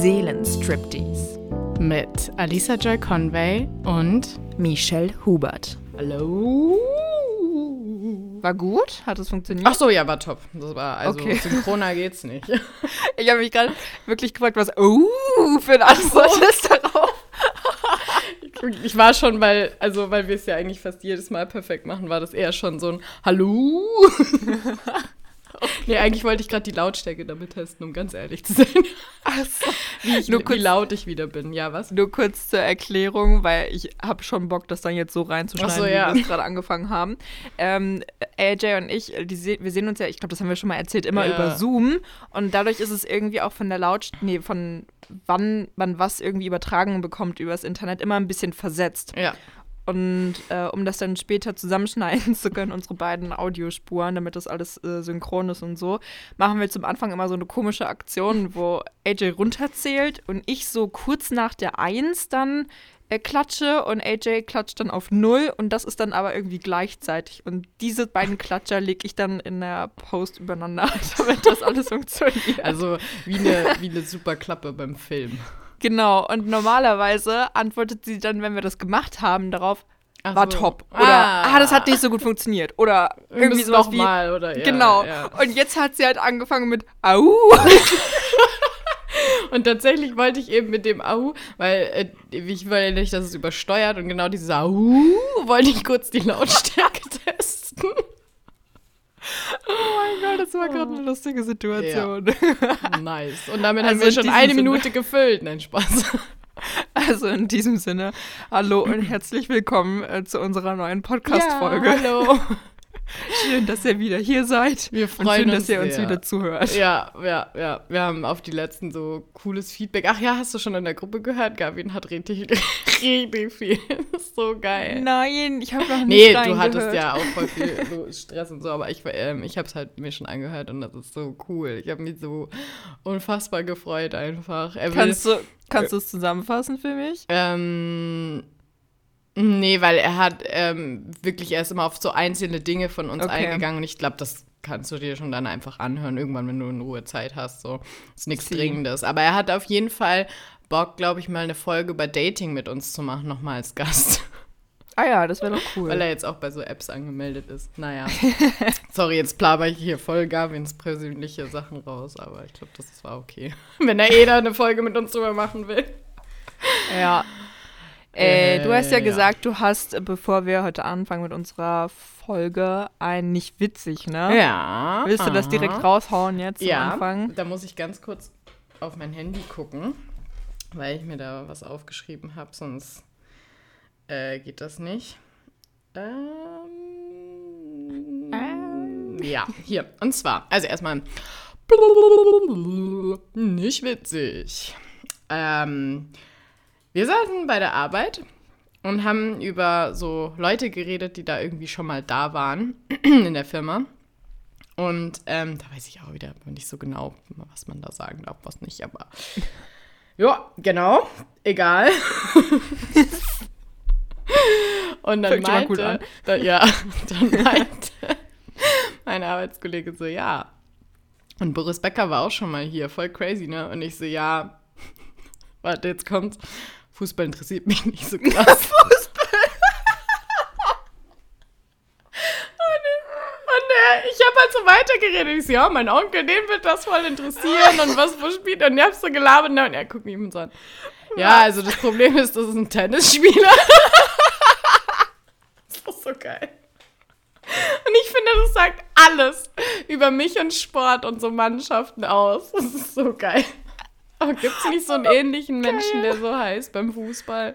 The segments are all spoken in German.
Seelenstriptease mit Alisa Joy Conway und Michelle Hubert. Hallo. War gut? Hat es funktioniert? Ach so, ja, war top. Das war also Okay. synchroner geht's nicht. Ich habe mich gerade wirklich gefragt, was uh, für eine Antwort ist. Ich war schon, weil also weil wir es ja eigentlich fast jedes Mal perfekt machen, war das eher schon so ein Hallo. Nee, eigentlich wollte ich gerade die Lautstärke damit testen, um ganz ehrlich zu sein. Also, Wie, ich, Nur wie kurz- laut ich wieder bin. Ja, was? nur kurz zur Erklärung, weil ich habe schon Bock, das dann jetzt so reinzuschneiden, so, ja. wie wir es gerade angefangen haben. Ähm, AJ und ich, se wir sehen uns ja, ich glaube, das haben wir schon mal erzählt, immer Ja. über Zoom. Und dadurch ist es irgendwie auch von der Lautstärke, nee, von wann man was irgendwie übertragen bekommt übers Internet, immer ein bisschen versetzt. Ja. Und äh, um das dann später zusammenschneiden zu können, unsere beiden Audiospuren, damit das alles äh, synchron ist und so, machen wir zum Anfang immer so eine komische Aktion, wo AJ runterzählt und ich so kurz nach der Eins dann äh, klatsche und AJ klatscht dann auf Null und das ist dann aber irgendwie gleichzeitig. Und diese beiden Klatscher lege ich dann in der Post übereinander, damit das alles funktioniert. Also wie eine, wie eine super Klappe beim Film. Genau, und normalerweise antwortet sie dann, wenn wir das gemacht haben, darauf, Ach war so. top. Oder, ah. das hat nicht so gut funktioniert. Oder irgendwie sowas wie, mal oder ja, genau. Ja. Und jetzt hat sie halt angefangen mit, au. Und tatsächlich wollte ich eben mit dem Au, weil äh, ich will ja nicht, dass es übersteuert und genau dieses Au wollte ich kurz die Lautstärke testen. Oh mein Gott, das war gerade eine lustige Situation. Nice. Und damit Also haben wir schon eine Sinne. Minute gefüllt. Nein, Spaß. Also in diesem Sinne, hallo und herzlich willkommen äh, zu unserer neuen Podcast-Folge. Ja, hallo. Schön, dass ihr wieder hier seid. Wir Und freuen schön, uns dass ihr uns sehr. wieder zuhört. Ja, ja, ja. Wir haben auf die letzten so cooles Feedback. Ach ja, hast du schon in der Gruppe gehört? Gavin hat richtig, richtig viel. Das ist so geil. Nein, ich habe noch nicht Nee, du hattest ja auch voll viel so Stress und so, aber ich, ähm, ich habe es halt mir schon angehört und das ist so cool. Ich habe mich so unfassbar gefreut einfach. Er will- Kannst du, kannst du es zusammenfassen für mich? ähm, nee, weil er hat ähm, wirklich erst immer auf so einzelne Dinge von uns Okay. eingegangen und ich glaube, das kannst du dir schon dann einfach anhören, irgendwann, wenn du in Ruhe Zeit hast. So ist nichts. Dringendes. Aber er hat auf jeden Fall Bock, glaube ich, mal eine Folge über Dating mit uns zu machen, nochmal als Gast. Ah ja, das wäre doch cool. Weil er jetzt auch bei so Apps angemeldet ist. Naja. Sorry, jetzt plaber ich hier voll Gavins persönliche Sachen raus, aber ich glaube, das war okay. Wenn er eh da eine Folge mit uns drüber machen will. Ja. Äh, Äh, du hast ja, ja. gesagt, du hast, äh, bevor wir heute anfangen mit unserer Folge, ein nicht witzig, ne? Ja. Willst du das aha. direkt raushauen jetzt am Ja, Anfang? da muss ich ganz kurz auf mein Handy gucken, weil ich mir da was aufgeschrieben habe, sonst äh, geht das nicht. Ähm, Ja, hier. Und zwar, also erstmal nicht witzig. Ähm, wir saßen bei der Arbeit und haben über so Leute geredet, die da irgendwie schon mal da waren in der Firma. Und ähm, da weiß ich auch wieder nicht so genau, was man da sagen darf, was nicht, aber ja, genau, egal. Und dann Fängt mal gut meinte, an. da, ja, dann meinte mein Arbeitskollege so, ja. Und Boris Becker war auch schon mal hier, voll crazy, ne? Und ich so, ja, warte, jetzt kommt, Fußball interessiert mich nicht so krass. Und äh, ich habe halt so weitergeredet. Ich so, ja, mein Onkel, den wird das voll interessieren und was wo spielt. Und ich hab so gelabert und er guckt mich so an. Ja, also das Problem ist, das ist ein Tennisspieler. das ist so geil. Und ich finde, das sagt alles über mich und Sport und so Mannschaften aus. Das ist so geil. Aber gibt es nicht so einen ähnlichen Menschen, der so heißt beim Fußball?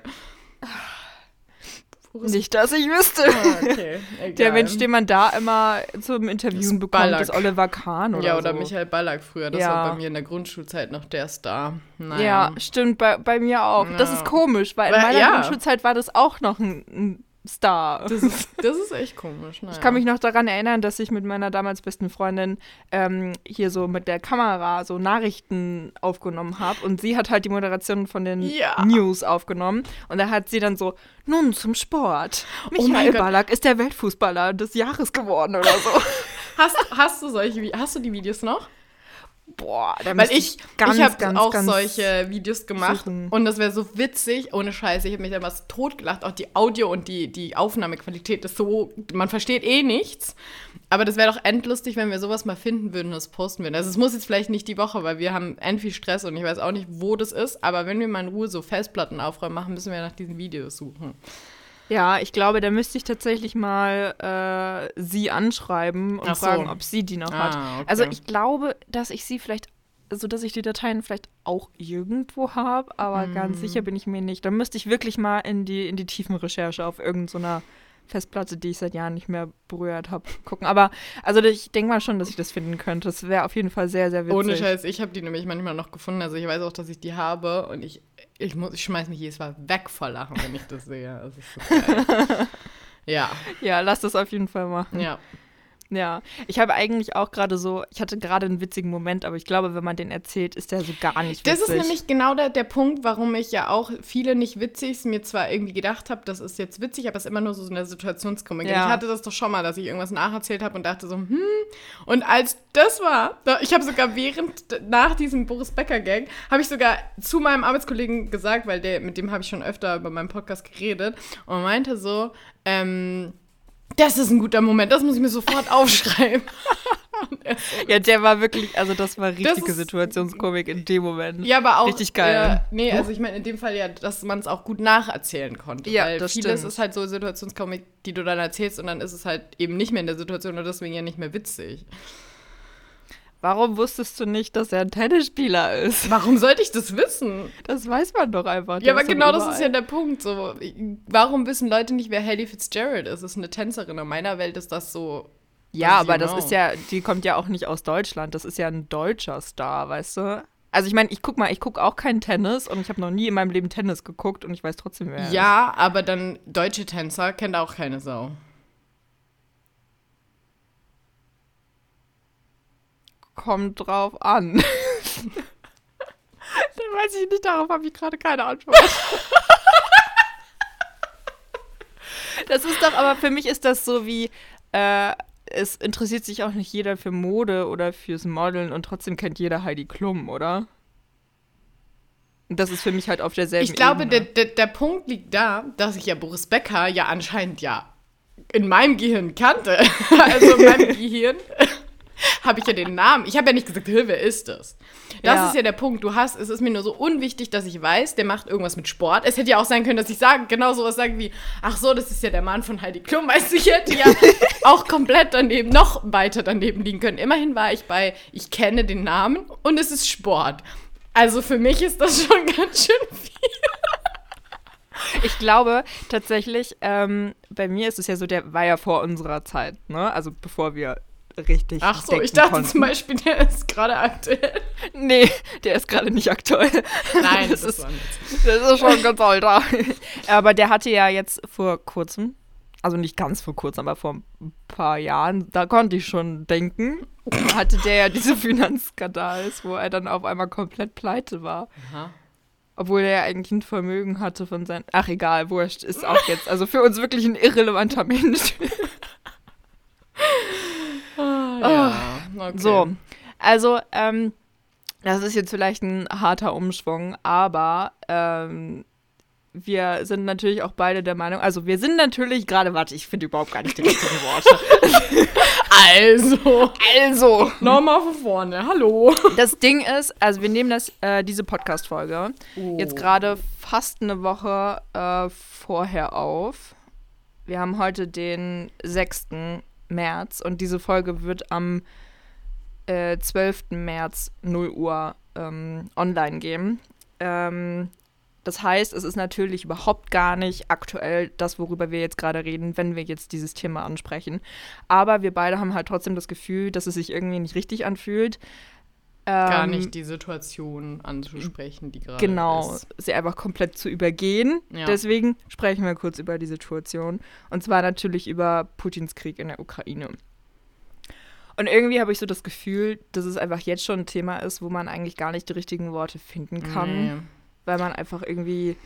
Boris- Nicht, dass ich wüsste. Ah, okay. Der. Mensch, den man da immer zum Interviewen Das bekommt, Ballack. ist Oliver Kahn oder ja, oder so. Michael Ballack früher. Das Ja. war bei mir in der Grundschulzeit noch der Star. Naja. Ja, stimmt, bei, bei mir auch. Das Ja. ist komisch, weil in Weil- meiner ja. Grundschulzeit war das auch noch ein, ein Star. Das ist, das ist echt komisch. Naja. Ich kann mich noch daran erinnern, dass ich mit meiner damals besten Freundin ähm, hier so mit der Kamera so Nachrichten aufgenommen habe und sie hat halt die Moderation von den Ja. News aufgenommen und da hat sie dann so, nun zum Sport. Oh Michael Gott. Ballack ist der Weltfußballer des Jahres geworden oder so. Hast, hast du solche hast du die Videos noch? Boah, da Weil ich, ganz, ich habe auch solche Videos gemacht suchen. und das wäre so witzig, ohne Scheiße. Ich habe mich damals totgelacht. Auch die Audio- und die, die Aufnahmequalität ist so, man versteht eh nichts. Aber das wäre doch endlustig, wenn wir sowas mal finden würden und das posten würden. Also es muss jetzt vielleicht nicht die Woche, weil wir haben end viel Stress und ich weiß auch nicht, wo das ist. Aber wenn wir mal in Ruhe so Festplatten aufräumen machen, müssen wir nach diesen Videos suchen. Ja, ich glaube, da müsste ich tatsächlich mal äh, sie anschreiben und so. fragen, ob sie die noch Ah, hat. okay. Also ich glaube, dass ich sie vielleicht, also dass ich die Dateien vielleicht auch irgendwo habe, aber Hm. ganz sicher bin ich mir nicht. Da müsste ich wirklich mal in die, in die tiefen Recherche auf irgendeiner Festplatte, die ich seit Jahren nicht mehr berührt habe, gucken. Aber also ich denke mal schon, dass ich das finden könnte. Das wäre auf jeden Fall sehr, sehr witzig. Ohne Scheiß, ich habe die nämlich manchmal noch gefunden. Also ich weiß auch, dass ich die habe und ich, ich, muss, ich schmeiß mich jedes Mal weg vor Lachen, wenn ich das sehe. Das so ja, Ja, lass das auf jeden Fall machen. ja. Ja, ich habe eigentlich auch gerade so, ich hatte gerade einen witzigen Moment, aber ich glaube, wenn man den erzählt, ist der so gar nicht witzig. Das ist nämlich genau der, der Punkt, warum ich ja auch viele nicht witzig mir zwar irgendwie gedacht habe, das ist jetzt witzig, aber es ist immer nur so eine Situationskomik. Ja. Ich hatte das doch schon mal, dass ich irgendwas nacherzählt habe und dachte so, hm. Und als das war, ich habe sogar während, nach diesem Boris Becker-Gang, habe ich sogar zu meinem Arbeitskollegen gesagt, weil der, mit dem habe ich schon öfter über meinen Podcast geredet und meinte so, ähm, das ist ein guter Moment, das muss ich mir sofort aufschreiben. Ja, der war wirklich, also das war richtige ist- Situationskomik in dem Moment. Ja, aber auch. Richtig geil. Äh, nee, also ich meine in dem Fall ja, dass man es auch gut nacherzählen konnte. Ja, weil das vieles stimmt. ist halt so Situationskomik, die du dann erzählst und dann ist es halt eben nicht mehr in der Situation und deswegen ja nicht mehr witzig. Warum wusstest du nicht, dass er ein Tennisspieler ist? Warum sollte ich das wissen? Das weiß man doch einfach. Ja, aber genau das ist ja der Punkt. So, warum wissen Leute nicht, wer Haley Fitzgerald ist? Das ist eine Tänzerin. In meiner Welt ist das so. Ja, aber das know? ist ja, die kommt ja auch nicht aus Deutschland. Das ist ja ein deutscher Star, weißt du? Also ich meine, ich guck mal, ich guck auch keinen Tennis und ich habe noch nie in meinem Leben Tennis geguckt und ich weiß trotzdem, wer er ist. Ja, aber dann deutsche Tänzer kennt auch keine Sau. Kommt drauf an. Dann weiß ich nicht, darauf habe ich gerade keine Antwort. das ist doch, aber für mich ist das so wie, äh, es interessiert sich auch nicht jeder für Mode oder fürs Modeln und trotzdem kennt jeder Heidi Klum, oder? Und das ist für mich halt auf derselben Ich glaube, der, Ebene. der, der Punkt liegt da, dass ich ja Boris Becker ja anscheinend ja in meinem Gehirn kannte. Also in meinem Gehirn habe ich ja den Namen. Ich habe ja nicht gesagt, "Hä, wer ist das? Das Ja. ist ja der Punkt. Du hast, es ist mir nur so unwichtig, dass ich weiß, der macht irgendwas mit Sport. Es hätte ja auch sein können, dass ich sage, genau sowas sage wie, ach so, das ist ja der Mann von Heidi Klum. Weißt du, ich hätte ja auch komplett daneben, noch weiter daneben liegen können. Immerhin war ich bei, ich kenne den Namen und es ist Sport. Also für mich ist das schon ganz schön viel. Ich glaube tatsächlich, ähm, bei mir ist es ja so, der war ja vor unserer Zeit, ne? Also bevor wir richtig. Ach so, ich dachte konnten. zum Beispiel, der ist gerade aktuell. Nee, der ist gerade nicht aktuell. Nein, das, das ist, das ist schon ganz alter. Aber der hatte ja jetzt vor kurzem, also nicht ganz vor kurzem, aber vor ein paar Jahren, da konnte ich schon denken, hatte der ja diese Finanzskandals, wo er dann auf einmal komplett pleite war. Aha. Obwohl er ja eigentlich ein Vermögen hatte von seinen. Ach, egal, wurscht, ist auch jetzt. Also für uns wirklich ein irrelevanter Mensch. Ja, okay. So, also, ähm, das ist jetzt vielleicht ein harter Umschwung, aber ähm, wir sind natürlich auch beide der Meinung, also wir sind natürlich gerade, warte, ich finde überhaupt gar nicht die richtigen Worte. Also, Also, nochmal von vorne. Hallo. das Ding ist, also wir nehmen das, äh, diese Podcast-Folge Oh. jetzt gerade fast eine Woche äh, vorher auf. Wir haben heute den 6. März und diese Folge wird am äh, 12. März 0 Uhr ähm, online gehen. Ähm, das heißt, es ist natürlich überhaupt gar nicht aktuell das, worüber wir jetzt gerade reden, wenn wir jetzt dieses Thema ansprechen. Aber wir beide haben halt trotzdem das Gefühl, dass es sich irgendwie nicht richtig anfühlt, Gar ähm, nicht die Situation anzusprechen, die gerade Genau, ist. sie einfach komplett zu übergehen. Ja. Deswegen sprechen wir kurz über die Situation. Und zwar natürlich über Putins Krieg in der Ukraine. Und irgendwie habe ich so das Gefühl, dass es einfach jetzt schon ein Thema ist, wo man eigentlich gar nicht die richtigen Worte finden kann. Nee. Weil man einfach irgendwie.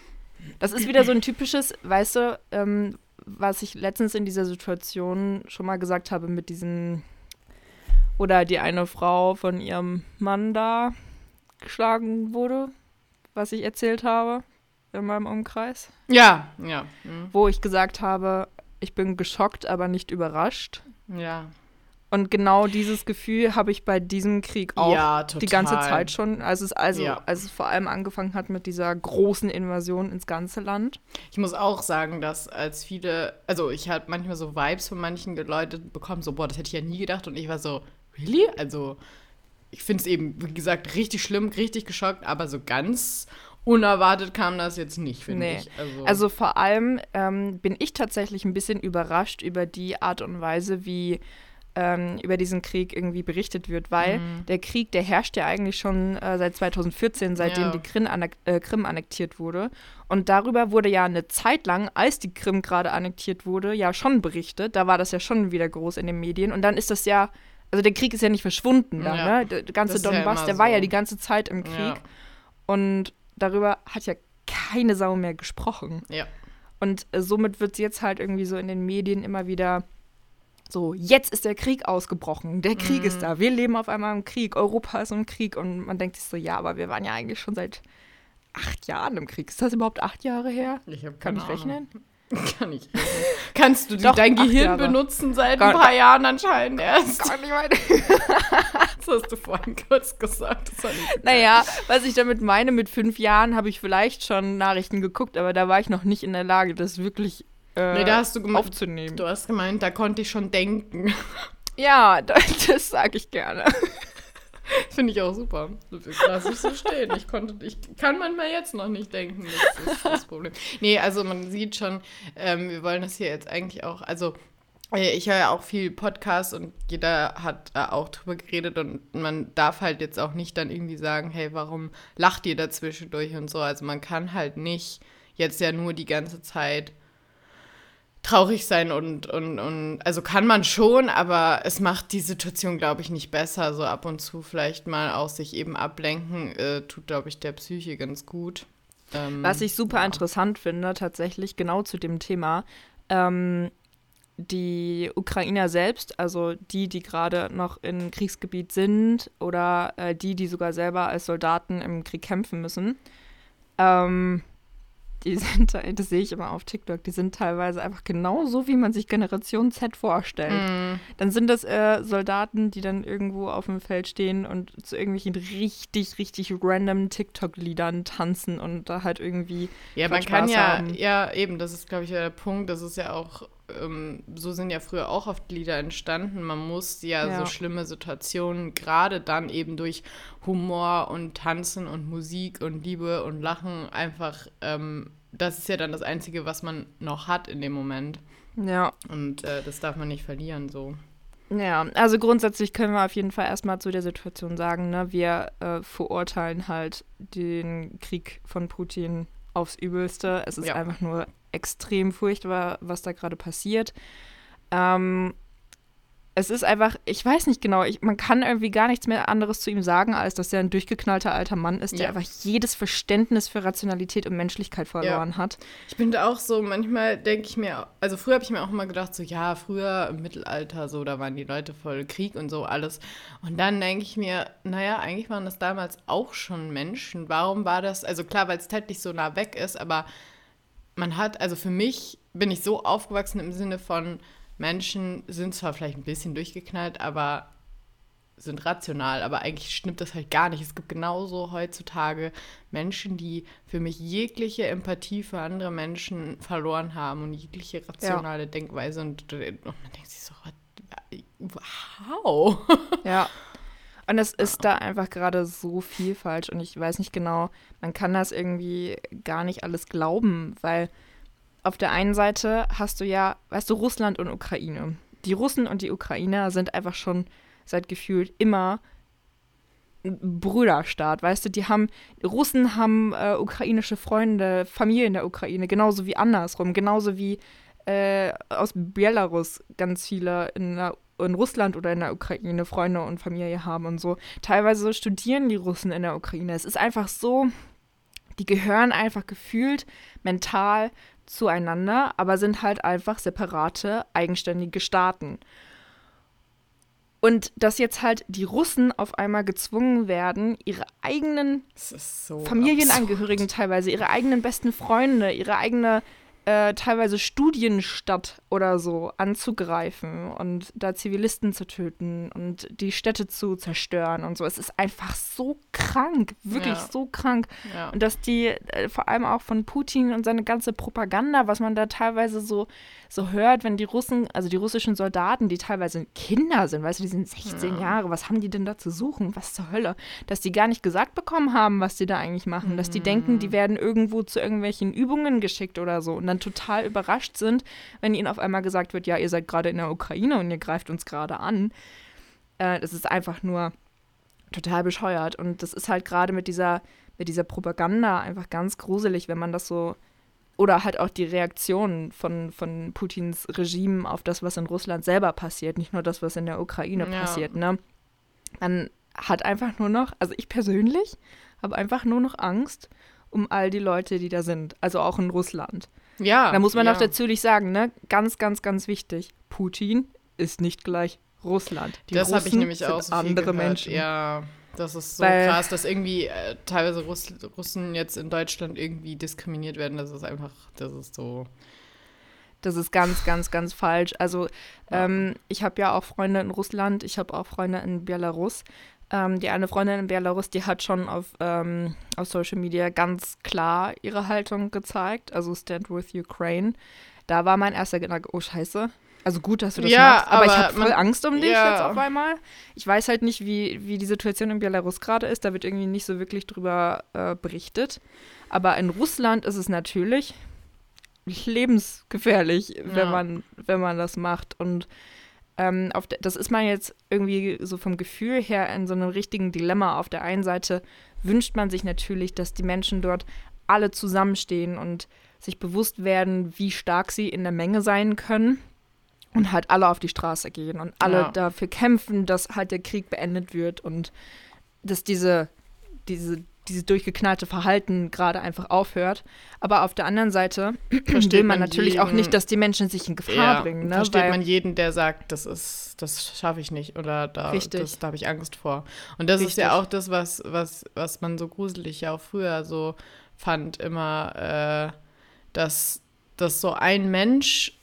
Das ist wieder so ein typisches, weißt du, ähm, was ich letztens in dieser Situation schon mal gesagt habe mit diesem. Oder die eine Frau von ihrem Mann da geschlagen wurde, was ich erzählt habe in meinem Umkreis. Ja, ja. mhm. Wo ich gesagt habe, ich bin geschockt, aber nicht überrascht. Ja. Und genau dieses Gefühl habe ich bei diesem Krieg auch ja, die ganze Zeit schon, als es, also, Ja. als es vor allem angefangen hat mit dieser großen Invasion ins ganze Land. Ich muss auch sagen, dass als viele, also ich habe manchmal so Vibes von manchen Leuten bekommen, so, boah, das hätte ich ja nie gedacht. Und ich war so, really? Also, ich finde es eben, wie gesagt, richtig schlimm, richtig geschockt, aber so ganz unerwartet kam das jetzt nicht, finde Nee. ich. Also, Also vor allem ähm, bin ich tatsächlich ein bisschen überrascht über die Art und Weise, wie ähm, über diesen Krieg irgendwie berichtet wird, weil Mhm. der Krieg, der herrscht ja eigentlich schon äh, seit 2014, seitdem Ja. die Krim, annek äh, Krim annektiert wurde. Und darüber wurde ja eine Zeit lang, als die Krim gerade annektiert wurde, ja schon berichtet. Da war das ja schon wieder groß in den Medien. Und dann ist das ja, also der Krieg ist ja nicht verschwunden da, Ja. ne? Der, ganze Das ja Donbass, immer der war so. ja die ganze Zeit im Krieg. Ja. Und darüber hat ja keine Sau mehr gesprochen. ja. Und äh, somit wird es jetzt halt irgendwie so in den Medien immer wieder so, jetzt ist der Krieg ausgebrochen, der Krieg Mhm. ist da, wir leben auf einmal im Krieg, Europa ist im Krieg und man denkt sich so, ja, aber wir waren ja eigentlich schon seit acht Jahren im Krieg. Ist das überhaupt acht Jahre her? Ich Kann ich rechnen? Kann ich rechnen. Kannst du Doch, dein Gehirn Jahre. benutzen seit Gar- ein paar Jahren anscheinend erst? Kann ich. Das hast du vorhin kurz gesagt. Naja, was ich damit meine, mit fünf Jahren habe ich vielleicht schon Nachrichten geguckt, aber da war ich noch nicht in der Lage, das wirklich äh, Nee, da hast du aufzunehmen. du hast gemeint, da konnte ich schon denken. Ja, das, das sage ich gerne. Finde ich auch super. Lass ich so stehen. Ich konnte, ich kann manchmal jetzt noch nicht denken. Das ist das Problem. Nee, also man sieht schon, ähm, wir wollen das hier jetzt eigentlich auch, also äh, ich höre ja auch viel Podcasts und jeder hat da auch drüber geredet und man darf halt jetzt auch nicht dann irgendwie sagen, hey, warum lacht ihr dazwischendurch und so. Also man kann halt nicht jetzt ja nur die ganze Zeit traurig sein und, und, und also kann man schon, aber es macht die Situation, glaube ich, nicht besser. So ab und zu vielleicht mal auch sich eben ablenken, äh, tut, glaube ich, der Psyche ganz gut. Ähm, Was ich super ja. interessant finde, tatsächlich genau zu dem Thema, ähm, die Ukrainer selbst, also die, die gerade noch im Kriegsgebiet sind oder äh, die, die sogar selber als Soldaten im Krieg kämpfen müssen, ähm, die sind, das sehe ich immer auf TikTok, die sind teilweise einfach genauso, wie man sich Generation Z vorstellt. Mm, Dann sind das äh, Soldaten, die dann irgendwo auf dem Feld stehen und zu irgendwelchen richtig, richtig random TikTok-Liedern tanzen und da halt irgendwie Ja, man kann Spaß ja, haben. ja, eben, das ist, glaube ich, der Punkt. Das ist ja auch, ähm, so sind ja früher auch oft Lieder entstanden. Man muss ja, Ja. so schlimme Situationen gerade dann eben durch Humor und Tanzen und Musik und Liebe und Lachen einfach, ähm, das ist ja dann das Einzige, was man noch hat in dem Moment. Ja, Und äh, das darf man nicht verlieren, so. ja. Also grundsätzlich können wir auf jeden Fall erstmal zu der Situation sagen, ne, wir äh, verurteilen halt den Krieg von Putin aufs Übelste. Es ist Ja. einfach nur extrem furchtbar, was da gerade passiert. Ähm, es ist einfach, ich weiß nicht genau, ich, man kann irgendwie gar nichts mehr anderes zu ihm sagen, als dass er ein durchgeknallter alter Mann ist, der Ja. einfach jedes Verständnis für Rationalität und Menschlichkeit verloren hat. Ich bin da auch so, manchmal denke ich mir, also früher habe ich mir auch immer gedacht, so ja, früher im Mittelalter, so, da waren die Leute voll Krieg und so alles. Und dann denke ich mir, naja, eigentlich waren das damals auch schon Menschen. Warum war das, also klar, weil es zeitlich so nah weg ist, aber man hat, also für mich bin ich so aufgewachsen im Sinne von, Menschen sind zwar vielleicht ein bisschen durchgeknallt, aber sind rational, aber eigentlich stimmt das halt gar nicht. Es gibt genauso heutzutage Menschen, die für mich jegliche Empathie für andere Menschen verloren haben und jegliche rationale Denkweise und, und man denkt sich so, how? Ja. Und es ist da einfach gerade so viel falsch und ich weiß nicht genau, man kann das irgendwie gar nicht alles glauben, weil auf der einen Seite hast du ja, weißt du, Russland und Ukraine. Die Russen und die Ukrainer sind einfach schon seit gefühlt immer Brüderstaat, weißt du, die haben, Russen haben äh, ukrainische Freunde, Familie in der Ukraine, genauso wie andersrum, genauso wie äh, aus Belarus ganz viele in, der, in Russland oder in der Ukraine Freunde und Familie haben und so. Teilweise studieren die Russen in der Ukraine. Es ist einfach so, die gehören einfach gefühlt mental zueinander, aber sind halt einfach separate, eigenständige Staaten. Und dass jetzt halt die Russen auf einmal gezwungen werden, ihre eigenen so Familienangehörigen absurd. teilweise, ihre eigenen besten Freunde, ihre eigene äh, teilweise Studienstadt oder so anzugreifen und da Zivilisten zu töten und die Städte zu zerstören und so. Es ist einfach so krank, wirklich ja. so krank. Ja. Und dass die äh, vor allem auch von Putin und seine ganze Propaganda, was man da teilweise so, so hört, wenn die Russen, also die russischen Soldaten, die teilweise Kinder sind, weißt du, die sind 16 ja. Jahre, was haben die denn da zu suchen? Was zur Hölle? Dass die gar nicht gesagt bekommen haben, was die da eigentlich machen, mhm. dass die denken, die mhm. werden irgendwo zu irgendwelchen Übungen geschickt oder so. Und dann total überrascht sind, wenn ihnen auf einmal gesagt wird, ja, ihr seid gerade in der Ukraine und ihr greift uns gerade an. Äh, das ist einfach nur total bescheuert. Und das ist halt gerade mit dieser, mit dieser Propaganda einfach ganz gruselig, wenn man das so oder halt auch die Reaktionen von, von Putins Regime auf das, was in Russland selber passiert, nicht nur das, was in der Ukraine ja. passiert. Ne? Man hat einfach nur noch, also ich persönlich habe einfach nur noch Angst um all die Leute, die da sind, also auch in Russland. Ja. Da muss man ja. auch natürlich sagen, ne, ganz, ganz, ganz wichtig, Putin ist nicht gleich Russland. Die das habe ich nämlich auch so andere gehört. Menschen. Ja, das ist so Weil, krass, dass irgendwie äh, teilweise Russ Russen jetzt in Deutschland irgendwie diskriminiert werden. Das ist einfach, das ist so. Das ist ganz, ganz, ganz falsch. Also ja. ähm, ich habe ja auch Freunde in Russland, ich habe auch Freunde in Belarus. Ähm, die eine Freundin in Belarus, die hat schon auf, ähm, auf Social Media ganz klar ihre Haltung gezeigt, also Stand with Ukraine. Da war mein erster Gedanke, oh Scheiße. Also gut, dass du das ja, machst, aber, aber ich habe voll man, Angst um dich ja. jetzt auf einmal. Ich weiß halt nicht, wie, wie die Situation in Belarus gerade ist. Da wird irgendwie nicht so wirklich drüber äh, berichtet. Aber in Russland ist es natürlich lebensgefährlich, ja. wenn, man, wenn man das macht. Und ähm, de, das ist man jetzt irgendwie so vom Gefühl her in so einem richtigen Dilemma. Auf der einen Seite wünscht man sich natürlich, dass die Menschen dort alle zusammenstehen und sich bewusst werden, wie stark sie in der Menge sein können und halt alle auf die Straße gehen und alle ja. dafür kämpfen, dass halt der Krieg beendet wird und dass diese, diese dieses durchgeknallte Verhalten gerade einfach aufhört. Aber auf der anderen Seite versteht will man, man natürlich jeden, auch nicht, dass die Menschen sich in Gefahr ja, bringen. Ne? Versteht Weil, man jeden, der sagt, das ist, das schaffe ich nicht oder da, das, da habe ich Angst vor. Und das richtig. ist ja auch das, was, was, was man so gruselig ja auch früher so fand, immer, äh, dass, dass so ein Mensch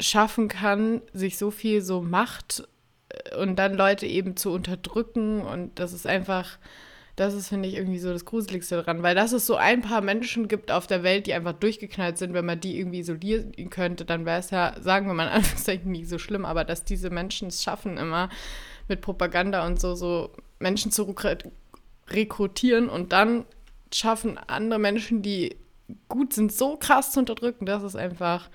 schaffen kann, sich so viel so Macht äh, und dann Leute eben zu unterdrücken und das ist einfach das ist, finde ich, irgendwie so das Gruseligste daran, weil dass es so ein paar Menschen gibt auf der Welt, die einfach durchgeknallt sind, wenn man die irgendwie isolieren könnte, dann wäre es ja, sagen wir mal in Anführungszeichen, nicht so schlimm, aber dass diese Menschen es schaffen, immer mit Propaganda und so, so Menschen zu rekrutieren und dann schaffen andere Menschen, die gut sind, so krass zu unterdrücken, das ist einfach.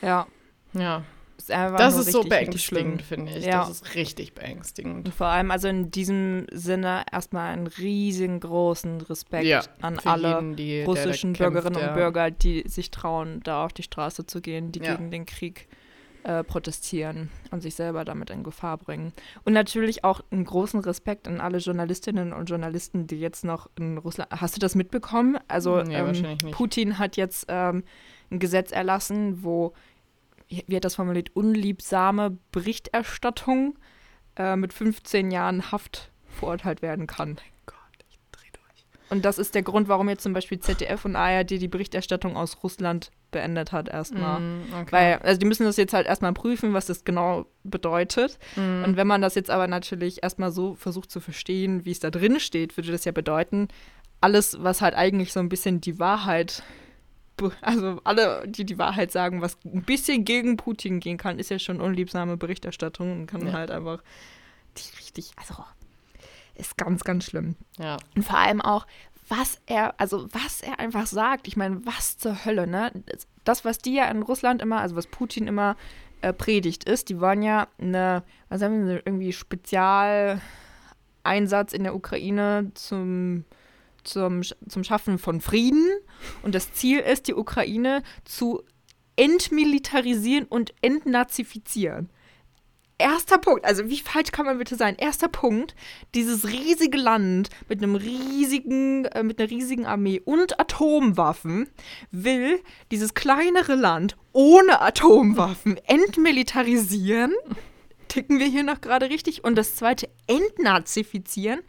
Ja. Ja ist einfach Das ist so beängstigend, finde ich. Ja. Das ist richtig beängstigend. Und vor allem, also in diesem Sinne erstmal einen riesengroßen Respekt ja, an alle jeden, die, russischen der, der Bürgerinnen kämpft, und Bürger, die sich trauen, da auf die Straße zu gehen, die ja. gegen den Krieg äh, protestieren und sich selber damit in Gefahr bringen. Und natürlich auch einen großen Respekt an alle Journalistinnen und Journalisten, die jetzt noch in Russland. Hast du das mitbekommen? Also nee, ähm, Putin hat jetzt ähm, ein Gesetz erlassen, wo wie hat das formuliert, unliebsame Berichterstattung äh, mit 15 Jahren Haft verurteilt werden kann. Gott, ich dreh durch. Und das ist der Grund, warum jetzt zum Beispiel ZDF und ARD die Berichterstattung aus Russland beendet hat erstmal. Mm, okay. Weil, also die müssen das jetzt halt erstmal prüfen, was das genau bedeutet. Mm. Und wenn man das jetzt aber natürlich erstmal so versucht zu verstehen, wie es da drin steht, würde das ja bedeuten, alles, was halt eigentlich so ein bisschen die Wahrheit also alle, die die Wahrheit sagen, was ein bisschen gegen Putin gehen kann, ist ja schon unliebsame Berichterstattung und kann ja. halt einfach die richtig, also ist ganz, ganz schlimm. Ja. Und vor allem auch, was er, also was er einfach sagt. Ich meine, was zur Hölle, ne? Das, was die ja in Russland immer, also was Putin immer äh, predigt ist, die wollen ja eine, was haben wir, irgendwie Spezial Einsatz in der Ukraine zum, zum, zum Schaffen von Frieden. Und das Ziel ist, die Ukraine zu entmilitarisieren und entnazifizieren. Erster Punkt, also wie falsch kann man bitte sein? Erster Punkt, dieses riesige Land mit einem riesigen, äh, mit einer riesigen Armee und Atomwaffen will dieses kleinere Land ohne Atomwaffen entmilitarisieren. Ticken wir hier noch gerade richtig? Und das zweite, entnazifizieren.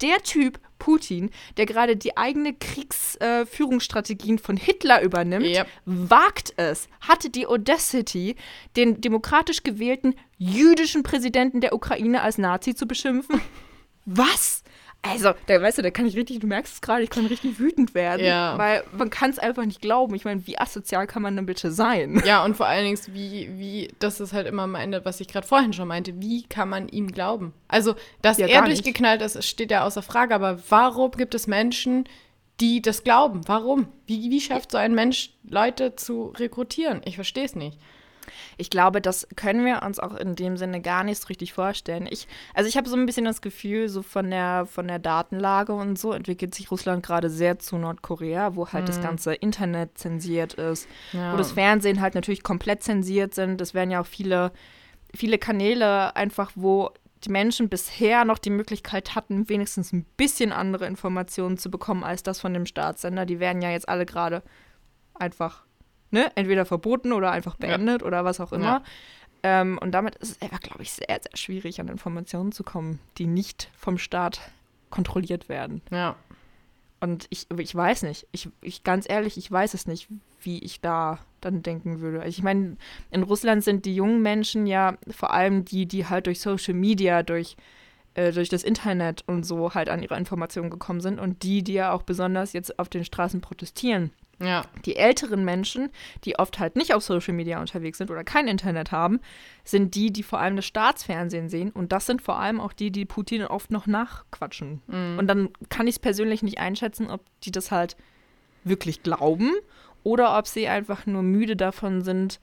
Der Typ Putin, der gerade die eigene Kriegsführungsstrategien äh, von Hitler übernimmt, Yep. wagt es, hatte die Audacity, den demokratisch gewählten jüdischen Präsidenten der Ukraine als Nazi zu beschimpfen. Was? Also, da weißt du, da kann ich richtig, du merkst es gerade, ich kann richtig wütend werden. Ja. Weil man kann es einfach nicht glauben. Ich meine, wie asozial kann man denn bitte sein? Ja, und vor allen Dingen, wie, wie, das ist halt immer meine, was ich gerade vorhin schon meinte, wie kann man ihm glauben? Also, dass Ja, er gar nicht. durchgeknallt ist, steht ja außer Frage, aber warum gibt es Menschen, die das glauben? Warum? Wie, wie schafft so ein Mensch, Leute zu rekrutieren? Ich verstehe es nicht. Ich glaube, das können wir uns auch in dem Sinne gar nicht so richtig vorstellen. Ich, also ich habe so ein bisschen das Gefühl, so von der, von der Datenlage und so entwickelt sich Russland gerade sehr zu Nordkorea, wo halt das ganze Internet zensiert ist, Ja. wo das Fernsehen halt natürlich komplett zensiert sind. Es werden ja auch viele, viele Kanäle einfach, wo die Menschen bisher noch die Möglichkeit hatten, wenigstens ein bisschen andere Informationen zu bekommen als das von dem Staatssender. Die werden ja jetzt alle gerade einfach, ne, entweder verboten oder einfach Ja. beendet oder was auch immer. Ja. Ähm, und damit ist es einfach, glaube ich, sehr, sehr schwierig, an Informationen zu kommen, die nicht vom Staat kontrolliert werden. Ja. Und ich, ich weiß nicht. Ich, ich ganz ehrlich, ich weiß es nicht, wie ich da dann denken würde. Also Ich meine, in Russland sind die jungen Menschen ja vor allem die, die halt durch Social Media, durch, äh, durch das Internet und so halt an ihre Informationen gekommen sind und die, die ja auch besonders jetzt auf den Straßen protestieren. Ja. Die älteren Menschen, die oft halt nicht auf Social Media unterwegs sind oder kein Internet haben, sind die, die vor allem das Staatsfernsehen sehen. Und das sind vor allem auch die, die Putin oft noch nachquatschen. Und dann kann ich es persönlich nicht einschätzen, ob die das halt wirklich glauben oder ob sie einfach nur müde davon sind,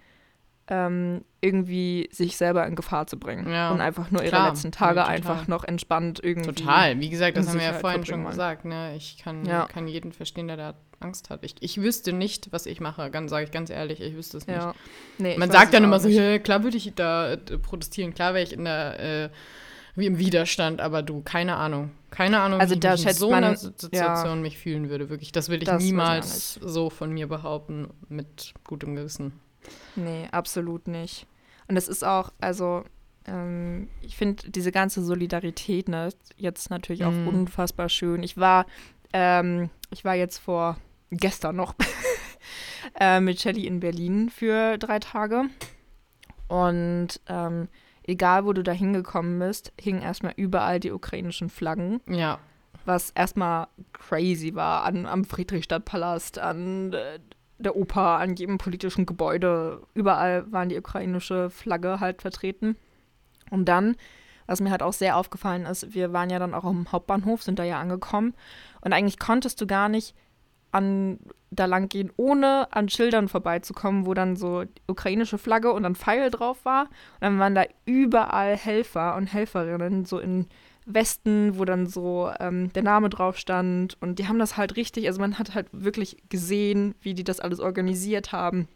ähm, irgendwie sich selber in Gefahr zu bringen. Ja, und einfach nur ihre klar. letzten Tage Ja, einfach noch entspannt irgendwie. Total. Wie gesagt, das haben wir ja vorhin schon gesagt. Ne? Ich kann, Ja. kann jeden verstehen, der da Angst hat. Ich, ich wüsste nicht, was ich mache, ganz sage ich ganz ehrlich, ich wüsste es nicht. Nee, Man sagt dann immer so, ja, klar würde ich da äh, protestieren, klar wäre ich in der, äh, wie im Widerstand, aber du, keine Ahnung. Keine Ahnung, Also wie ich mich in so man- einer Si- Situation ja. mich fühlen würde, wirklich. Das würde ich Das niemals so von mir behaupten, mit gutem Gewissen. Nee, absolut nicht. Und es ist auch, also, ähm, ich finde diese ganze Solidarität, ne, jetzt natürlich auch Mhm. unfassbar schön. Ich war, ähm, ich war jetzt vor gestern noch äh, mit Shelly in Berlin für drei Tage. Und ähm, egal, wo du da hingekommen bist, hingen erstmal überall die ukrainischen Flaggen Ja, was erstmal crazy war, an, am Friedrichstadtpalast, an äh, der Oper, an jedem politischen Gebäude. Überall waren die ukrainische Flagge halt vertreten. Und dann, was mir halt auch sehr aufgefallen ist, wir waren ja dann auch am Hauptbahnhof, sind da ja angekommen. Und eigentlich konntest du gar nicht an da lang gehen, ohne an Schildern vorbeizukommen, wo dann so ukrainische Flagge und ein Pfeil drauf war. Und dann waren da überall Helfer und Helferinnen, so in Westen, wo dann so ähm, der Name drauf stand. Und die haben das halt richtig, also man hat halt wirklich gesehen, wie die das alles organisiert haben.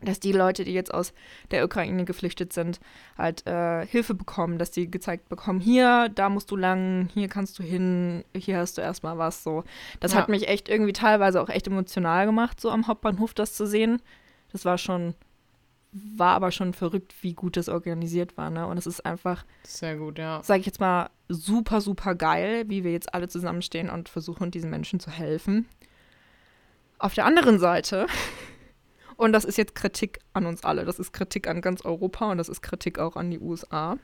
Dass die Leute, die jetzt aus der Ukraine geflüchtet sind, halt äh, Hilfe bekommen, dass die gezeigt bekommen, hier, da musst du lang, hier kannst du hin, hier hast du erstmal was so. Das Ja. hat mich echt irgendwie teilweise auch echt emotional gemacht, so am Hauptbahnhof das zu sehen. Das war schon, war aber schon verrückt, wie gut das organisiert war, ne? Und es ist einfach, sehr gut, ja. sage ich jetzt mal, super, super geil, wie wir jetzt alle zusammenstehen und versuchen, diesen Menschen zu helfen. Auf der anderen Seite, und das ist jetzt Kritik an uns alle, das ist Kritik an ganz Europa und das ist Kritik auch an die USA.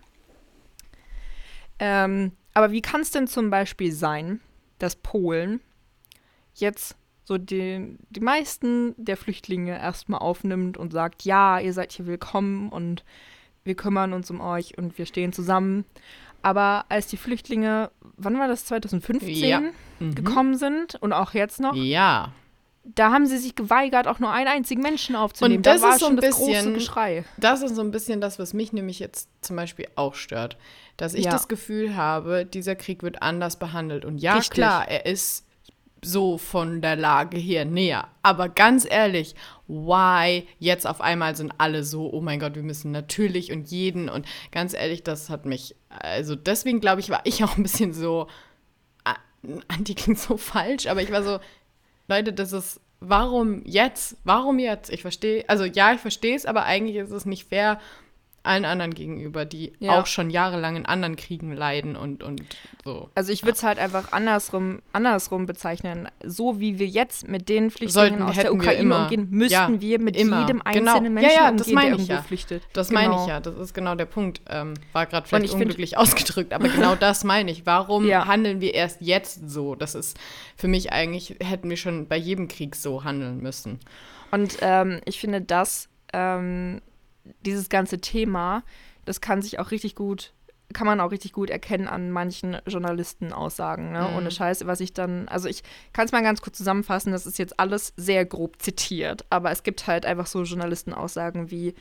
Ähm, aber wie kann es denn zum Beispiel sein, dass Polen jetzt so die, die meisten der Flüchtlinge erstmal aufnimmt und sagt, ja, ihr seid hier willkommen und wir kümmern uns um euch und wir stehen zusammen. Aber als die Flüchtlinge, wann war das, 2015, Ja. Mhm. gekommen sind und auch jetzt noch, Ja. da haben sie sich geweigert, auch nur einen einzigen Menschen aufzunehmen. Und das da war ist so ein das große bisschen- Geschrei. Das ist so ein bisschen das, was mich nämlich jetzt zum Beispiel auch stört. Dass ich Ja. das Gefühl habe, dieser Krieg wird anders behandelt. Und ja, Richtig. klar, er ist so von der Lage her näher. Aber ganz ehrlich, why jetzt auf einmal sind alle so, oh mein Gott, wir müssen natürlich und jeden. Und ganz ehrlich, das hat mich, also deswegen glaube ich, war ich auch ein bisschen so, Anti klingt so falsch, aber ich war so, Leute, das ist, warum jetzt? Warum jetzt? Ich verstehe, also ja, ich verstehe es, aber eigentlich ist es nicht fair allen anderen gegenüber, die Ja. auch schon jahrelang in anderen Kriegen leiden und, und so. Also ich würde es halt einfach andersrum, andersrum bezeichnen. So wie wir jetzt mit den Flüchtlingen Sollten- aus der Ukraine umgehen, müssten Ja, wir mit immer. jedem Genau. einzelnen Ja, Menschen ja, das umgehen, meine der ich ja. flüchtet. Das Genau. meine ich ja, das ist genau der Punkt. Ähm, war gerade vielleicht ich find- unglücklich ausgedrückt, aber genau das meine ich. Warum Ja. handeln wir erst jetzt so? Das ist für mich eigentlich, hätten wir schon bei jedem Krieg so handeln müssen. Und ähm, ich finde, dass ähm, dieses ganze Thema, das kann sich auch richtig gut, kann man auch richtig gut erkennen an manchen Journalistenaussagen. Ne? Mhm. Ohne Scheiß, was ich dann, also ich kann es mal ganz kurz zusammenfassen, das ist jetzt alles sehr grob zitiert, aber es gibt halt einfach so Journalistenaussagen wie,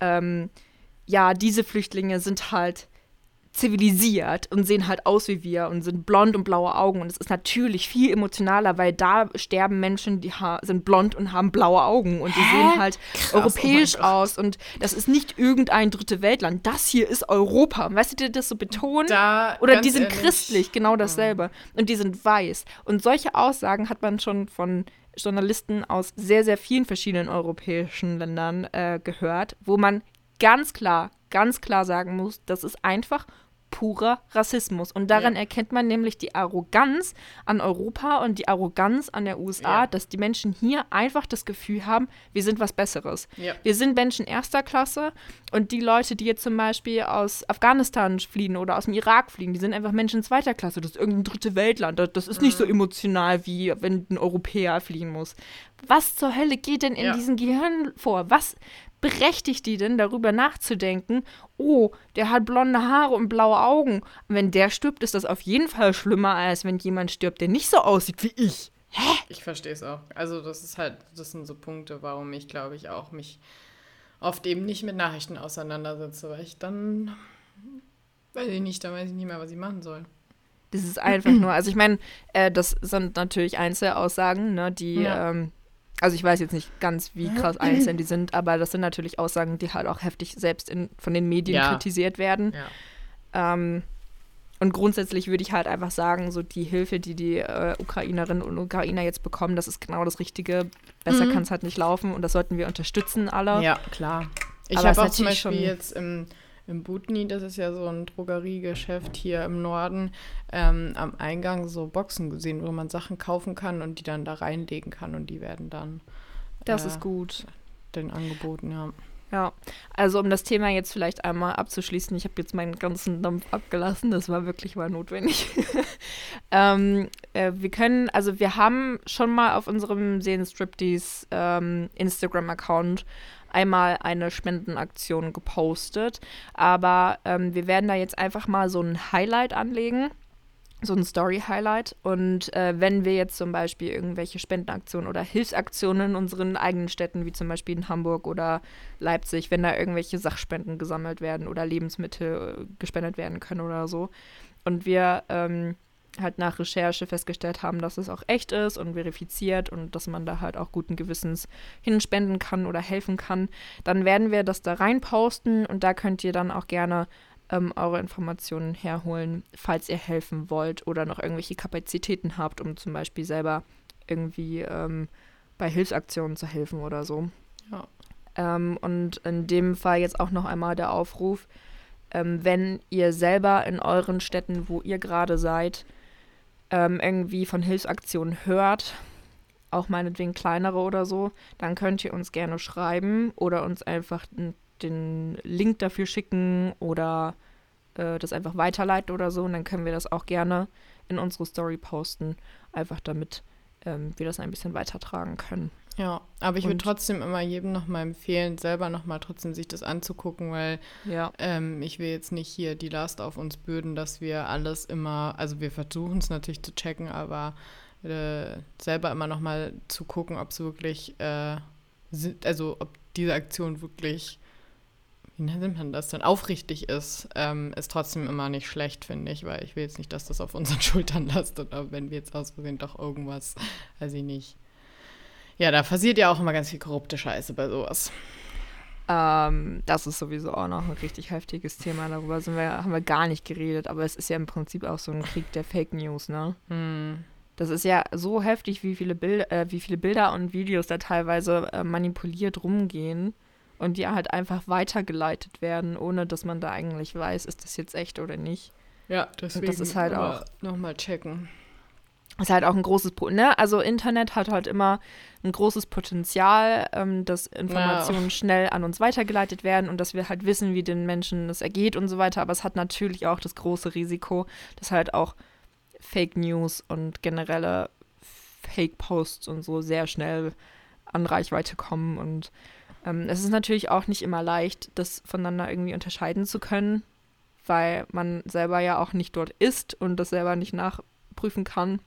ähm, ja, diese Flüchtlinge sind halt zivilisiert und sehen halt aus wie wir und sind blond und blaue Augen. Und es ist natürlich viel emotionaler, weil da sterben Menschen, die sind blond und haben blaue Augen und die Hä? sehen halt Krass, europäisch oh mein Gott. aus. Und das ist nicht irgendein dritte Weltland. Das hier ist Europa. Weißt du, die das so betonen? Da, Oder die sind ehrlich, christlich, genau dasselbe. Und die sind weiß. Und solche Aussagen hat man schon von Journalisten aus sehr, sehr vielen verschiedenen europäischen Ländern äh, gehört, wo man ganz klar, ganz klar sagen muss, das ist einfach purer Rassismus. Und daran Ja. erkennt man nämlich die Arroganz an Europa und die Arroganz an der USA, Ja. dass die Menschen hier einfach das Gefühl haben, wir sind was Besseres. Ja. Wir sind Menschen erster Klasse und die Leute, die jetzt zum Beispiel aus Afghanistan fliehen oder aus dem Irak fliehen, die sind einfach Menschen zweiter Klasse. Das ist irgendein dritte Weltland. Das- ist nicht so Mhm. emotional, wie wenn ein Europäer fliehen muss. Was zur Hölle geht denn in Ja. diesem Gehirn vor? Was berechtigt die denn, darüber nachzudenken, oh, der hat blonde Haare und blaue Augen. Wenn der stirbt, ist das auf jeden Fall schlimmer, als wenn jemand stirbt, der nicht so aussieht wie ich. Ich verstehe es auch. Also das ist halt, das sind so Punkte, warum ich, glaube ich, auch mich oft eben nicht mit Nachrichten auseinandersetze, weil ich dann, weiß ich nicht, dann weiß ich nicht mehr, was ich machen soll. Das ist einfach nur, also ich meine, äh, das sind natürlich Einzelaussagen, ne, die, Ja. ähm, also ich weiß jetzt nicht ganz, wie krass einzeln die sind, aber das sind natürlich Aussagen, die halt auch heftig selbst in, von den Medien Ja. kritisiert werden. Ja. Ähm, und grundsätzlich würde ich halt einfach sagen, so die Hilfe, die die äh, Ukrainerinnen und Ukrainer jetzt bekommen, das ist genau das Richtige. Besser Mhm. kann es halt nicht laufen und das sollten wir unterstützen alle. Ja, klar. Ich habe ist auch zum natürlich Beispiel schon- jetzt im, im Butni, das ist ja so ein Drogeriegeschäft hier im Norden, ähm, am Eingang so Boxen gesehen, wo man Sachen kaufen kann und die dann da reinlegen kann und die werden dann Das äh, ist gut. den angeboten, ja. Ja, also um das Thema jetzt vielleicht einmal abzuschließen, ich habe jetzt meinen ganzen Dampf abgelassen, das war wirklich mal notwendig. ähm, äh, wir können, also wir haben schon mal auf unserem Sehen Striptease ähm, Instagram-Account einmal eine Spendenaktion gepostet, aber ähm, wir werden da jetzt einfach mal so ein Highlight anlegen so ein Story-Highlight. Und äh, wenn wir jetzt zum Beispiel irgendwelche Spendenaktionen oder Hilfsaktionen in unseren eigenen Städten, wie zum Beispiel in Hamburg oder Leipzig, wenn da irgendwelche Sachspenden gesammelt werden oder Lebensmittel äh, gespendet werden können oder so. Und wir ähm, halt nach Recherche festgestellt haben, dass es auch echt ist und verifiziert und dass man da halt auch guten Gewissens hinspenden kann oder helfen kann, dann werden wir das da rein posten und da könnt ihr dann auch gerne ähm, eure Informationen herholen, falls ihr helfen wollt oder noch irgendwelche Kapazitäten habt, um zum Beispiel selber irgendwie ähm, bei Hilfsaktionen zu helfen oder so. Ja. Ähm, und in dem Fall jetzt auch noch einmal der Aufruf, ähm, wenn ihr selber in euren Städten, wo ihr gerade seid, ähm, irgendwie von Hilfsaktionen hört, auch meinetwegen kleinere oder so, dann könnt ihr uns gerne schreiben oder uns einfach den Link dafür schicken oder äh, das einfach weiterleiten oder so. Und dann können wir das auch gerne in unsere Story posten, einfach damit ähm, wir das ein bisschen weitertragen können. Ja, aber ich würde trotzdem immer jedem nochmal empfehlen, selber nochmal trotzdem sich das anzugucken, weil Ja. ähm, ich will jetzt nicht hier die Last auf uns bürden, dass wir alles immer, also wir versuchen es natürlich zu checken, aber äh, selber immer noch mal zu gucken, ob es wirklich, äh, sind, also ob diese Aktion wirklich, wie nennt man das denn, aufrichtig ist, ähm, ist trotzdem immer nicht schlecht, finde ich, weil ich will jetzt nicht, dass das auf unseren Schultern lastet, aber wenn wir jetzt aus Versehen doch irgendwas, weiß ich nicht. Ja, da passiert ja auch immer ganz viel korrupte Scheiße bei sowas. Ähm, das ist sowieso auch noch ein richtig heftiges Thema. Darüber wir, haben wir gar nicht geredet, aber es ist ja im Prinzip auch so ein Krieg der Fake News, ne? Hm. Das ist ja so heftig, wie viele, Bild, äh, wie viele Bilder und Videos da teilweise äh, manipuliert rumgehen und die halt einfach weitergeleitet werden, ohne dass man da eigentlich weiß, ist das jetzt echt oder nicht. Ja, deswegen das ist halt auch nochmal checken. Ist halt auch ein großes Problem. Ne? Also Internet hat halt immer ein großes Potenzial, ähm, dass Informationen Ja. schnell an uns weitergeleitet werden und dass wir halt wissen, wie den Menschen es ergeht und so weiter. Aber es hat natürlich auch das große Risiko, dass halt auch Fake News und generelle Fake Posts und so sehr schnell an Reichweite kommen. Und ähm, es ist natürlich auch nicht immer leicht, das voneinander irgendwie unterscheiden zu können, weil man selber ja auch nicht dort ist und das selber nicht nachprüfen kann.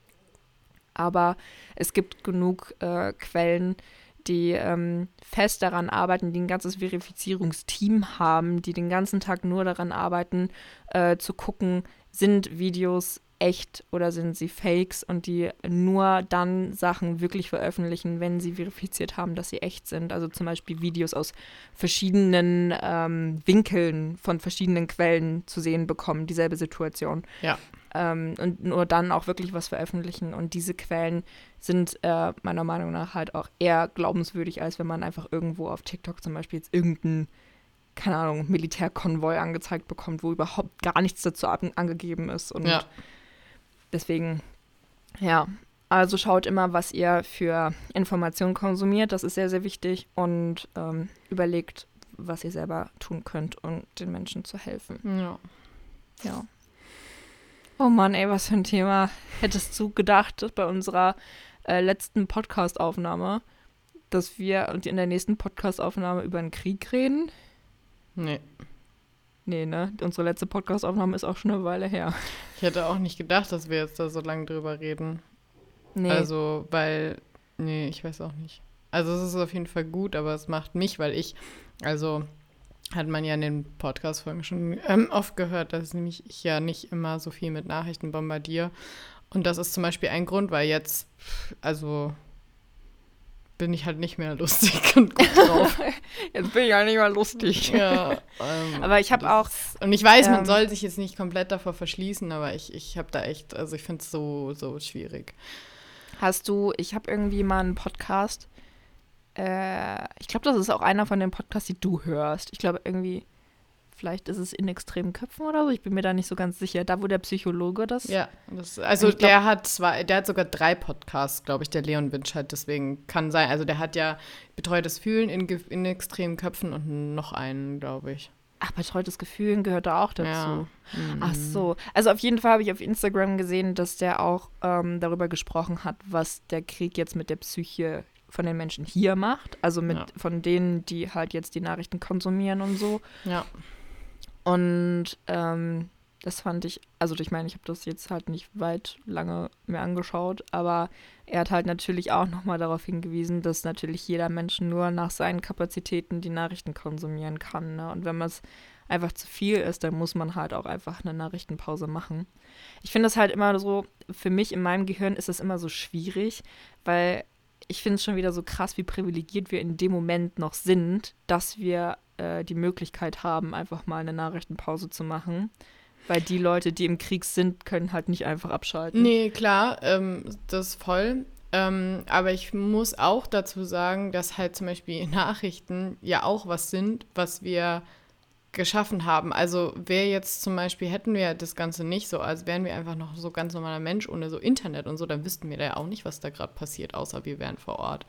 Aber es gibt genug äh, Quellen, die ähm, fest daran arbeiten, die ein ganzes Verifizierungsteam haben, die den ganzen Tag nur daran arbeiten, äh, zu gucken, sind Videos echt oder sind sie Fakes und die nur dann Sachen wirklich veröffentlichen, wenn sie verifiziert haben, dass sie echt sind. Also zum Beispiel Videos aus verschiedenen ähm, Winkeln von verschiedenen Quellen zu sehen bekommen, dieselbe Situation. Ja. Ähm, und nur dann auch wirklich was veröffentlichen. Und diese Quellen sind äh, meiner Meinung nach halt auch eher glaubenswürdig, als wenn man einfach irgendwo auf TikTok zum Beispiel jetzt irgendeinen, keine Ahnung, Militärkonvoi angezeigt bekommt, wo überhaupt gar nichts dazu an angegeben ist. Und Ja. Deswegen, ja. Also schaut immer, was ihr für Informationen konsumiert. Das ist sehr, sehr wichtig. Und ähm, überlegt, was ihr selber tun könnt, um den Menschen zu helfen. Ja. Ja. Oh Mann, ey, was für ein Thema. Hättest du gedacht, dass bei unserer äh, letzten Podcast-Aufnahme, dass wir und in der nächsten Podcast-Aufnahme über einen Krieg reden? Nee. Nee, ne? Unsere letzte Podcast-Aufnahme ist auch schon eine Weile her. Ich hätte auch nicht gedacht, dass wir jetzt da so lange drüber reden. Nee. Also, weil, nee, ich weiß auch nicht. Also es ist auf jeden Fall gut, aber es macht mich, weil ich, also hat man ja in den Podcast-Folgen schon ähm, oft gehört, dass nämlich ich ja nicht immer so viel mit Nachrichten bombardiere. Und das ist zum Beispiel ein Grund, weil jetzt, also bin ich halt nicht mehr lustig und gut drauf. Jetzt bin ich ja nicht mal lustig. ja, ähm, Aber ich habe auch, Und ich weiß, man ähm, soll sich jetzt nicht komplett davor verschließen, aber ich, ich habe da echt, also ich finde es so, so schwierig. hast du, ich habe irgendwie mal einen Podcast, äh, ich glaube, das ist auch einer von den Podcasts, die du hörst. Ich glaube irgendwie, vielleicht ist es in extremen Köpfen oder so, ich bin mir da nicht so ganz sicher. Da, wo der Psychologe das Ja, das, also glaub- der hat zwei, der hat sogar drei Podcasts, glaube ich, der Leon Winscheid, deswegen kann sein. Also der hat ja betreutes Fühlen in, in extremen Köpfen und noch einen, glaube ich. Ach, betreutes Gefühlen gehört da auch dazu. Ja. Mhm. Ach so. Also auf jeden Fall habe ich auf Instagram gesehen, dass der auch ähm, darüber gesprochen hat, was der Krieg jetzt mit der Psyche von den Menschen hier macht. Also mit Ja. von denen, die halt jetzt die Nachrichten konsumieren und so. Ja. Und ähm, das fand ich, also ich meine, ich habe das jetzt halt nicht weit lange mehr angeschaut, aber er hat halt natürlich auch nochmal darauf hingewiesen, dass natürlich jeder Mensch nur nach seinen Kapazitäten die Nachrichten konsumieren kann. Ne? Und wenn man es einfach zu viel ist, dann muss man halt auch einfach eine Nachrichtenpause machen. Ich finde das halt immer so, für mich in meinem Gehirn ist das immer so schwierig, weil ich finde es schon wieder so krass, wie privilegiert wir in dem Moment noch sind, dass wir äh, die Möglichkeit haben, einfach mal eine Nachrichtenpause zu machen. Weil die Leute, die im Krieg sind, können halt nicht einfach abschalten. Nee, klar, ähm, das ist voll. Ähm, aber ich muss auch dazu sagen, dass halt zum Beispiel Nachrichten ja auch was sind, was wir geschaffen haben. Also wäre jetzt zum Beispiel, hätten wir das Ganze nicht so, als wären wir einfach noch so ganz normaler Mensch ohne so Internet und so, dann wüssten wir da ja auch nicht, was da gerade passiert, außer wir wären vor Ort.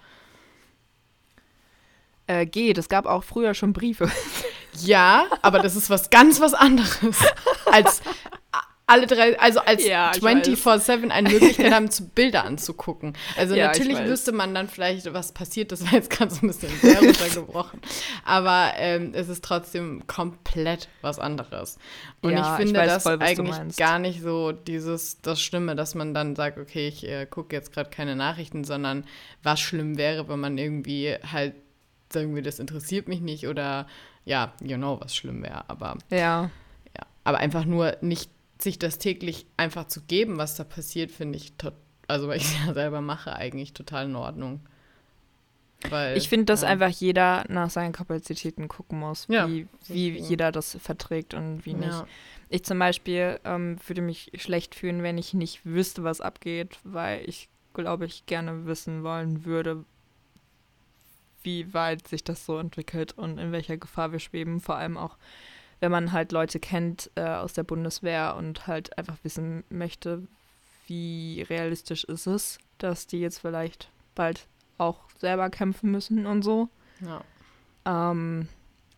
Äh, geht, es gab auch früher schon Briefe. Ja, aber das ist was ganz was anderes als alle drei, also als Ja, ich 24-7 eine Möglichkeit haben, zu Bilder anzugucken. Also Ja, ich natürlich wüsste man dann vielleicht, was passiert. Das war jetzt gerade so ein bisschen sehr runtergebrochen. Aber ähm, es ist trotzdem komplett was anderes. Und Ja, ich ich finde weiß das voll, eigentlich gar nicht so dieses, das Schlimme, dass man dann sagt, okay, ich äh, gucke jetzt gerade keine Nachrichten, sondern was schlimm wäre, wenn man irgendwie halt sagen wir, das interessiert mich nicht oder ja, you know, was schlimm wäre. Aber Ja. ja, aber einfach nur nicht sich das täglich einfach zu geben, was da passiert, finde ich, tot- also weil ich es ja selber mache, eigentlich total in Ordnung. Weil, Ich finde, dass ja. einfach jeder nach seinen Kapazitäten gucken muss, Ja, wie, wie jeder das verträgt und wie nicht. Ja, Ich zum Beispiel ähm, würde mich schlecht fühlen, wenn ich nicht wüsste, was abgeht, weil ich, glaube ich, gerne wissen wollen würde, wie weit sich das so entwickelt und in welcher Gefahr wir schweben. Vor allem auch, wenn man halt Leute kennt äh, aus der Bundeswehr und halt einfach wissen möchte, wie realistisch ist es, dass die jetzt vielleicht bald auch selber kämpfen müssen und so. ja. Ähm,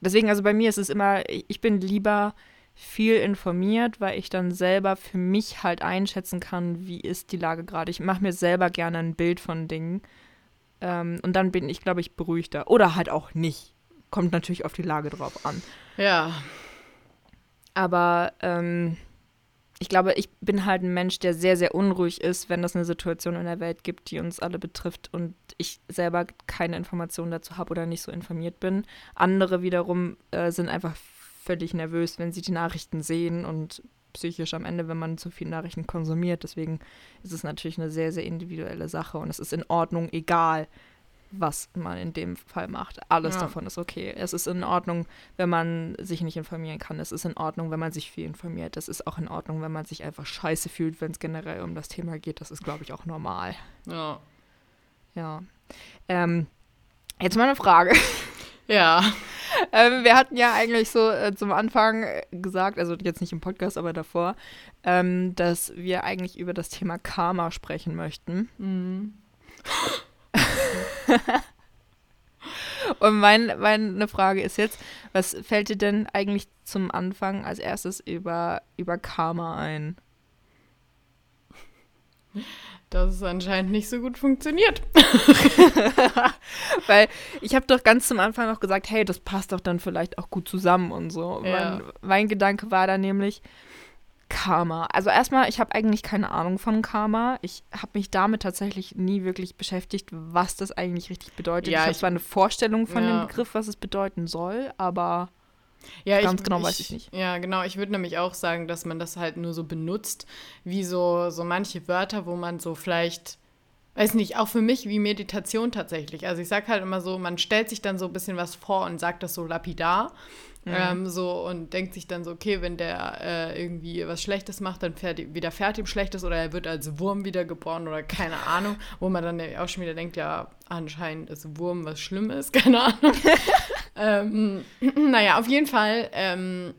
deswegen, also bei mir ist es immer, ich bin lieber viel informiert, weil ich dann selber für mich halt einschätzen kann, wie ist die Lage gerade. Ich mache mir selber gerne ein Bild von Dingen. Ähm, und dann bin ich, glaube ich, beruhigter. Oder halt auch nicht. Kommt natürlich auf die Lage drauf an. ja, Aber ähm, ich glaube, ich bin halt ein Mensch, der sehr, sehr unruhig ist, wenn es eine Situation in der Welt gibt, die uns alle betrifft und ich selber keine Informationen dazu habe oder nicht so informiert bin. Andere wiederum äh, sind einfach völlig nervös, wenn sie die Nachrichten sehen und psychisch am Ende, wenn man zu viel Nachrichten konsumiert. Deswegen ist es natürlich eine sehr, sehr individuelle Sache und es ist in Ordnung, egal was man in dem Fall macht. Alles Ja. davon ist okay. Es ist in Ordnung, wenn man sich nicht informieren kann. Es ist in Ordnung, wenn man sich viel informiert. Es ist auch in Ordnung, wenn man sich einfach scheiße fühlt, wenn es generell um das Thema geht. Das ist, glaube ich, auch normal. ja. Ja. Ähm, jetzt mal eine Frage. Ja, ähm, wir hatten ja eigentlich so äh, zum Anfang gesagt, also jetzt nicht im Podcast, aber davor, ähm, dass wir eigentlich über das Thema Karma sprechen möchten. Mhm. Und mein, meine Frage ist jetzt, was fällt dir denn eigentlich zum Anfang als erstes über, über Karma ein? dass es anscheinend nicht so gut funktioniert. Weil ich habe doch ganz zum Anfang noch gesagt, hey, das passt doch dann vielleicht auch gut zusammen und so. Ja. Mein, mein Gedanke war dann nämlich Karma. Also erstmal, ich habe eigentlich keine Ahnung von Karma. Ich habe mich damit tatsächlich nie wirklich beschäftigt, was das eigentlich richtig bedeutet. Ja, ich habe ich- zwar eine Vorstellung von Ja. dem Begriff, was es bedeuten soll, aber Ja, Ganz genau weiß ich nicht. Ja, genau. Ich würde nämlich auch sagen, dass man das halt nur so benutzt, wie so, so manche Wörter, wo man so vielleicht, weiß nicht, auch für mich wie Meditation tatsächlich. Also ich sag halt immer so, man stellt sich dann so ein bisschen was vor und sagt das so lapidar. Ähm, so und denkt sich dann so, okay, wenn der äh, irgendwie was Schlechtes macht, dann fährt, widerfährt ihm Schlechtes oder er wird als Wurm wiedergeboren oder keine Ahnung, wo man dann auch schon wieder denkt, ja, anscheinend ist Wurm was Schlimmes, keine Ahnung. ähm, naja, auf jeden Fall. Ähm,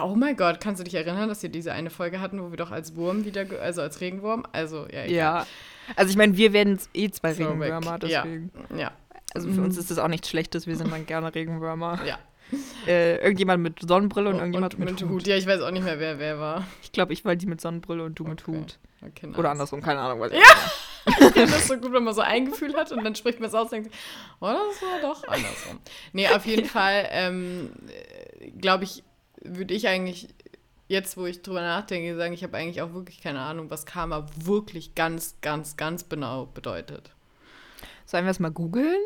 oh mein Gott, kannst du dich erinnern, dass wir diese eine Folge hatten, wo wir doch als Wurm wieder, also als Regenwurm, also ja, egal. ja. Also ich meine, wir werden eh zwei Regenwürmer, weg. Ja. deswegen. Ja, Also für uns ist das auch nichts Schlechtes, wir sind dann gerne Regenwürmer. ja. Äh, irgendjemand mit Sonnenbrille und, irgendjemand mit, Hut. Ja, ich weiß auch nicht mehr, wer wer war. Ich glaube, ich war die mit Sonnenbrille und du mit Okay. Hut. Okay, nice. Oder andersrum, keine Ahnung. Was ja. Ich finde das so gut, wenn man so ein Gefühl hat und dann spricht man es aus und denkt, oh, das war doch andersrum. Nee, auf jeden Fall, ähm, glaube ich, würde ich eigentlich, jetzt wo ich drüber nachdenke, sagen, ich habe eigentlich auch wirklich keine Ahnung, was Karma wirklich ganz, ganz, ganz genau bedeutet. Sollen wir es mal googeln?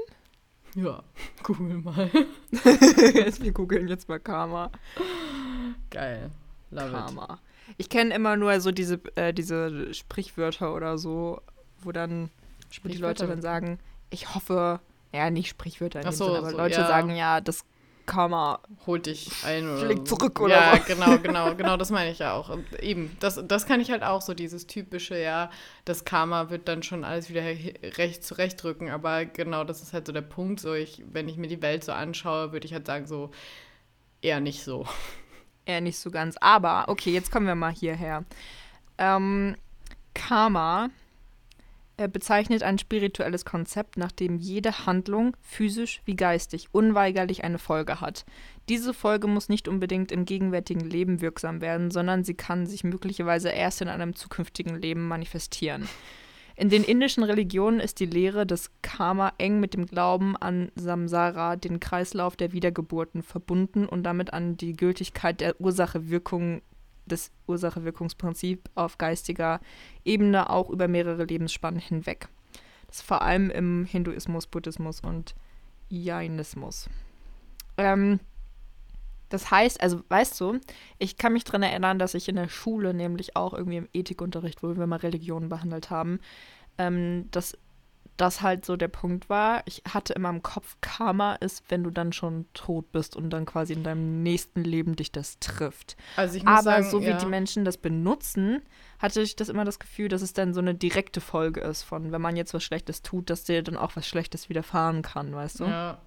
Ja, google mal. wir googeln jetzt mal Karma. Geil. Love it. Karma. Ich kenne immer nur so diese, äh, diese Sprichwörter oder so, wo dann wo die Leute dann sagen, ich hoffe, ja, nicht Sprichwörter in Ach dem so, Sinne, aber so, Leute ja. sagen ja, das Karma holt dich ein oder Schlägt zurück oder ja, so. genau, genau, genau, das meine ich ja auch. Und eben, das, das kann ich halt auch so, dieses typische, ja, das Karma wird dann schon alles wieder recht zurechtrücken, aber genau, das ist halt so der Punkt, so ich, wenn ich mir die Welt so anschaue, würde ich halt sagen, so eher nicht so. eher nicht so ganz. Aber, okay, jetzt kommen wir mal hierher. Ähm, Karma bezeichnet ein spirituelles Konzept, nach dem jede Handlung, physisch wie geistig, unweigerlich eine Folge hat. Diese Folge muss nicht unbedingt im gegenwärtigen Leben wirksam werden, sondern sie kann sich möglicherweise erst in einem zukünftigen Leben manifestieren. In den indischen Religionen ist die Lehre des Karma eng mit dem Glauben an Samsara, den Kreislauf der Wiedergeburten, verbunden und damit an die Gültigkeit der Ursache-Wirkung des Ursache-Wirkungsprinzip auf geistiger Ebene auch über mehrere Lebensspannen hinweg. Das ist vor allem im Hinduismus, Buddhismus und Jainismus. Ähm, das heißt, also weißt du, ich kann mich daran erinnern, dass ich in der Schule nämlich auch irgendwie im Ethikunterricht, wo wir mal Religionen behandelt haben, ähm, dass das halt so der Punkt war. Ich hatte immer im Kopf, Karma ist, wenn du dann schon tot bist und dann quasi in deinem nächsten Leben dich das trifft. Also ich muss Aber sagen, so wie ja. die Menschen das benutzen, hatte ich das immer das Gefühl, dass es dann so eine direkte Folge ist von, wenn man jetzt was Schlechtes tut, dass dir dann auch was Schlechtes widerfahren kann, weißt du? Ja.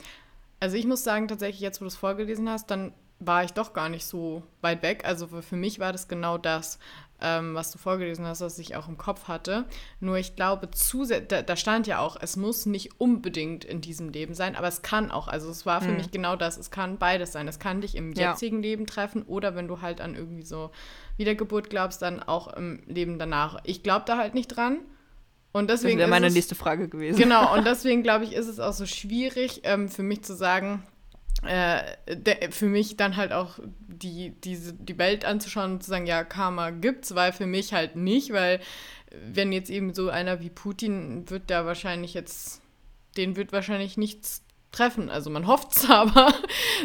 Also ich muss sagen, tatsächlich, jetzt wo du es vorgelesen hast, dann war ich doch gar nicht so weit weg. Also für für mich war das genau das, ähm, was du vorgelesen hast, was ich auch im Kopf hatte. Nur ich glaube, da, da stand ja auch, es muss nicht unbedingt in diesem Leben sein, aber es kann auch. Also es war für Hm. mich genau das. Es kann beides sein. Es kann dich im Ja. jetzigen Leben treffen oder wenn du halt an irgendwie so Wiedergeburt glaubst, dann auch im Leben danach. Ich glaube da halt nicht dran. Und Das deswegen wäre ist meine nächste Frage gewesen. Genau, und deswegen glaube ich, ist es auch so schwierig ähm, für mich zu sagen, äh, de, für mich dann halt auch die, diese, die Welt anzuschauen und zu sagen, ja, Karma gibt's, weil für mich halt nicht, weil wenn jetzt eben so einer wie Putin wird da wahrscheinlich jetzt, den wird wahrscheinlich nichts treffen. Also man hofft's aber.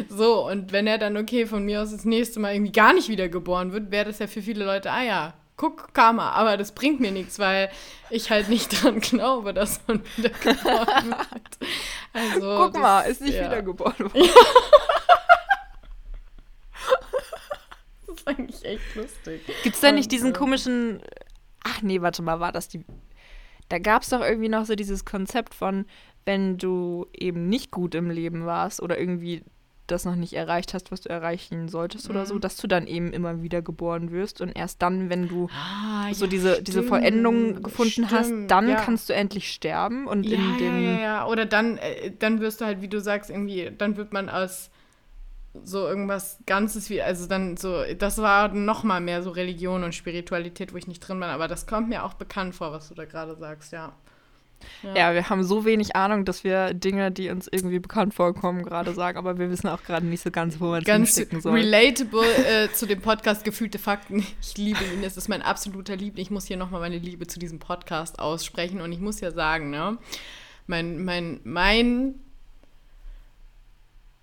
So, und wenn er dann, okay, von mir aus das nächste Mal irgendwie gar nicht wiedergeboren wird, wäre das ja für viele Leute, ah ja, guck, Karma, aber das bringt mir nichts, weil ich halt nicht dran glaube, dass man wiedergeboren wird. Also, Guck das- mal, ist nicht ja. wiedergeboren worden. Das ist eigentlich echt lustig. Gibt es da Und, nicht diesen äh, komischen. Ach nee, warte mal, war das die. Da gab es doch irgendwie noch so dieses Konzept von, wenn du eben nicht gut im Leben warst oder irgendwie das noch nicht erreicht hast, was du erreichen solltest oder so, Mhm. dass du dann eben immer wieder geboren wirst und erst dann, wenn du Ah, so ja, diese, diese Vollendung gefunden hast, stimmt, dann ja. kannst du endlich sterben und ja, in ja, dem ja, ja. Oder dann, äh, dann wirst du halt, wie du sagst, irgendwie, dann wird man aus so irgendwas Ganzes wie, also dann so, das war noch mal mehr so Religion und Spiritualität, wo ich nicht drin bin, aber das kommt mir auch bekannt vor, was du da gerade sagst, ja. Ja, wir haben so wenig Ahnung, dass wir Dinge, die uns irgendwie bekannt vorkommen, gerade sagen, aber wir wissen auch gerade nicht so ganz, wo man es Ganz hinstecken soll. relatable äh, zu dem Podcast Gefühlte Fakten. Ich liebe ihn, es ist mein absoluter Liebling. Ich muss hier nochmal meine Liebe zu diesem Podcast aussprechen und ich muss ja sagen, ne, mein, mein, mein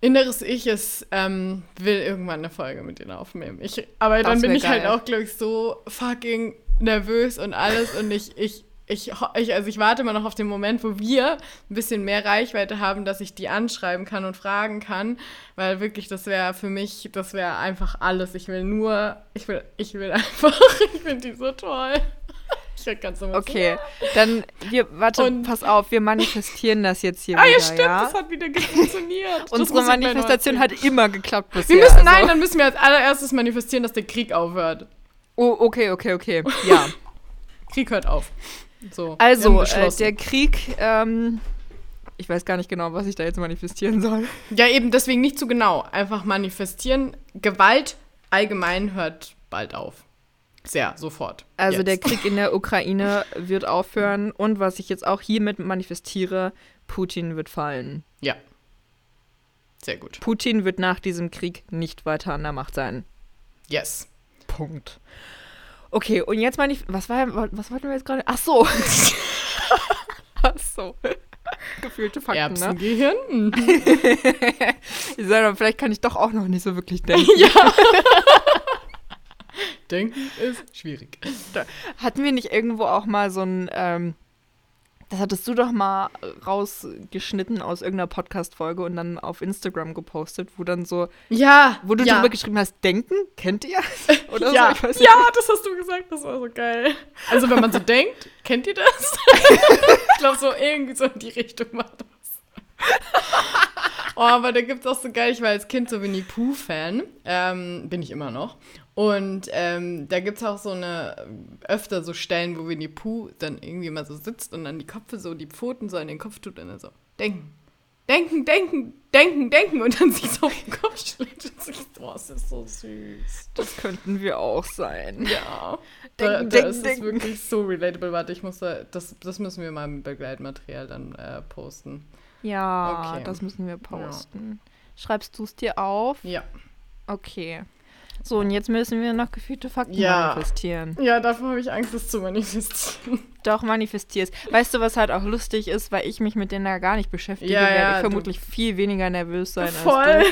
inneres Ich ist, ähm, will irgendwann eine Folge mit denen aufnehmen. Ich, aber dann Das bin wär ich halt auch, glaube ich, so fucking nervös und alles und ich, ich, ich, ich, also ich warte immer noch auf den Moment, wo wir ein bisschen mehr Reichweite haben, dass ich die anschreiben kann und fragen kann, weil wirklich, das wäre für mich, das wäre einfach alles. Ich will nur, ich will, ich will einfach, ich finde die so toll. Ich werd ganz immer Okay, dann wir, warte, Und- pass auf, wir manifestieren das jetzt hier. Ah wieder, ja, stimmt, ja? das hat wieder funktioniert. Unsere Manifestation hat immer geklappt bisher. Wir müssen, also. nein, dann müssen wir als allererstes manifestieren, dass der Krieg aufhört. Oh, okay, okay, okay. Ja. Krieg hört auf. So, Also, äh, der Krieg, ähm, ich weiß gar nicht genau, was ich da jetzt manifestieren soll. Ja, eben deswegen nicht zu genau. Einfach manifestieren. Gewalt allgemein hört bald auf. Sehr, sofort. Also Jetzt. der Krieg in der Ukraine wird aufhören und was ich jetzt auch hiermit manifestiere, Putin wird fallen. Ja. Sehr gut. Putin wird nach diesem Krieg nicht weiter an der Macht sein. Yes. Punkt. Okay, und jetzt meine ich, was war, was wollten wir jetzt gerade? Ach so. Ach so. Gefühlte Fakten, ne? Erbsengehirn? Mhm. Ich sag mal, vielleicht kann ich doch auch noch nicht so wirklich denken. ja. Denken ist schwierig. Hatten wir nicht irgendwo auch mal so ein, ähm, das hattest du doch mal rausgeschnitten aus irgendeiner Podcast-Folge und dann auf Instagram gepostet, wo dann so, Ja. wo du ja. drüber geschrieben hast, denken, kennt ihr? Oder ja. so, ja, das hast du gesagt, das war so geil. Also wenn man so denkt, kennt ihr das? ich glaube, so irgendwie so in die Richtung war das. Oh, aber da gibt es auch so geil, ich war als Kind so Winnie Pooh-Fan, ähm, bin ich immer noch. Und ähm, da gibt es auch so eine, öfter so Stellen, wo Winnie Pooh dann irgendwie mal so sitzt und dann die Köpfe so, die Pfoten so an den Kopf tut und dann so, denken, denken, denken, denken, denken und dann sich so auf den Kopf schlägt und sich, boah, das ist so süß. Das könnten wir auch sein. Ja. Denken, da, da denken, ist es denken. wirklich so relatable. Warte, ich muss da, das, das müssen wir mal im Begleitmaterial dann äh, posten. Ja, Okay. das müssen wir posten. Schreibst du es dir auf? Ja. Okay. So, und jetzt müssen wir noch gefühlte Fakten Ja. manifestieren. Ja, davor habe ich Angst, das zu manifestieren. Doch, manifestierst. Weißt du, was halt auch lustig ist, weil ich mich mit denen da gar nicht beschäftige, Ja, werde ja, ich du- vermutlich viel weniger nervös sein Voll. als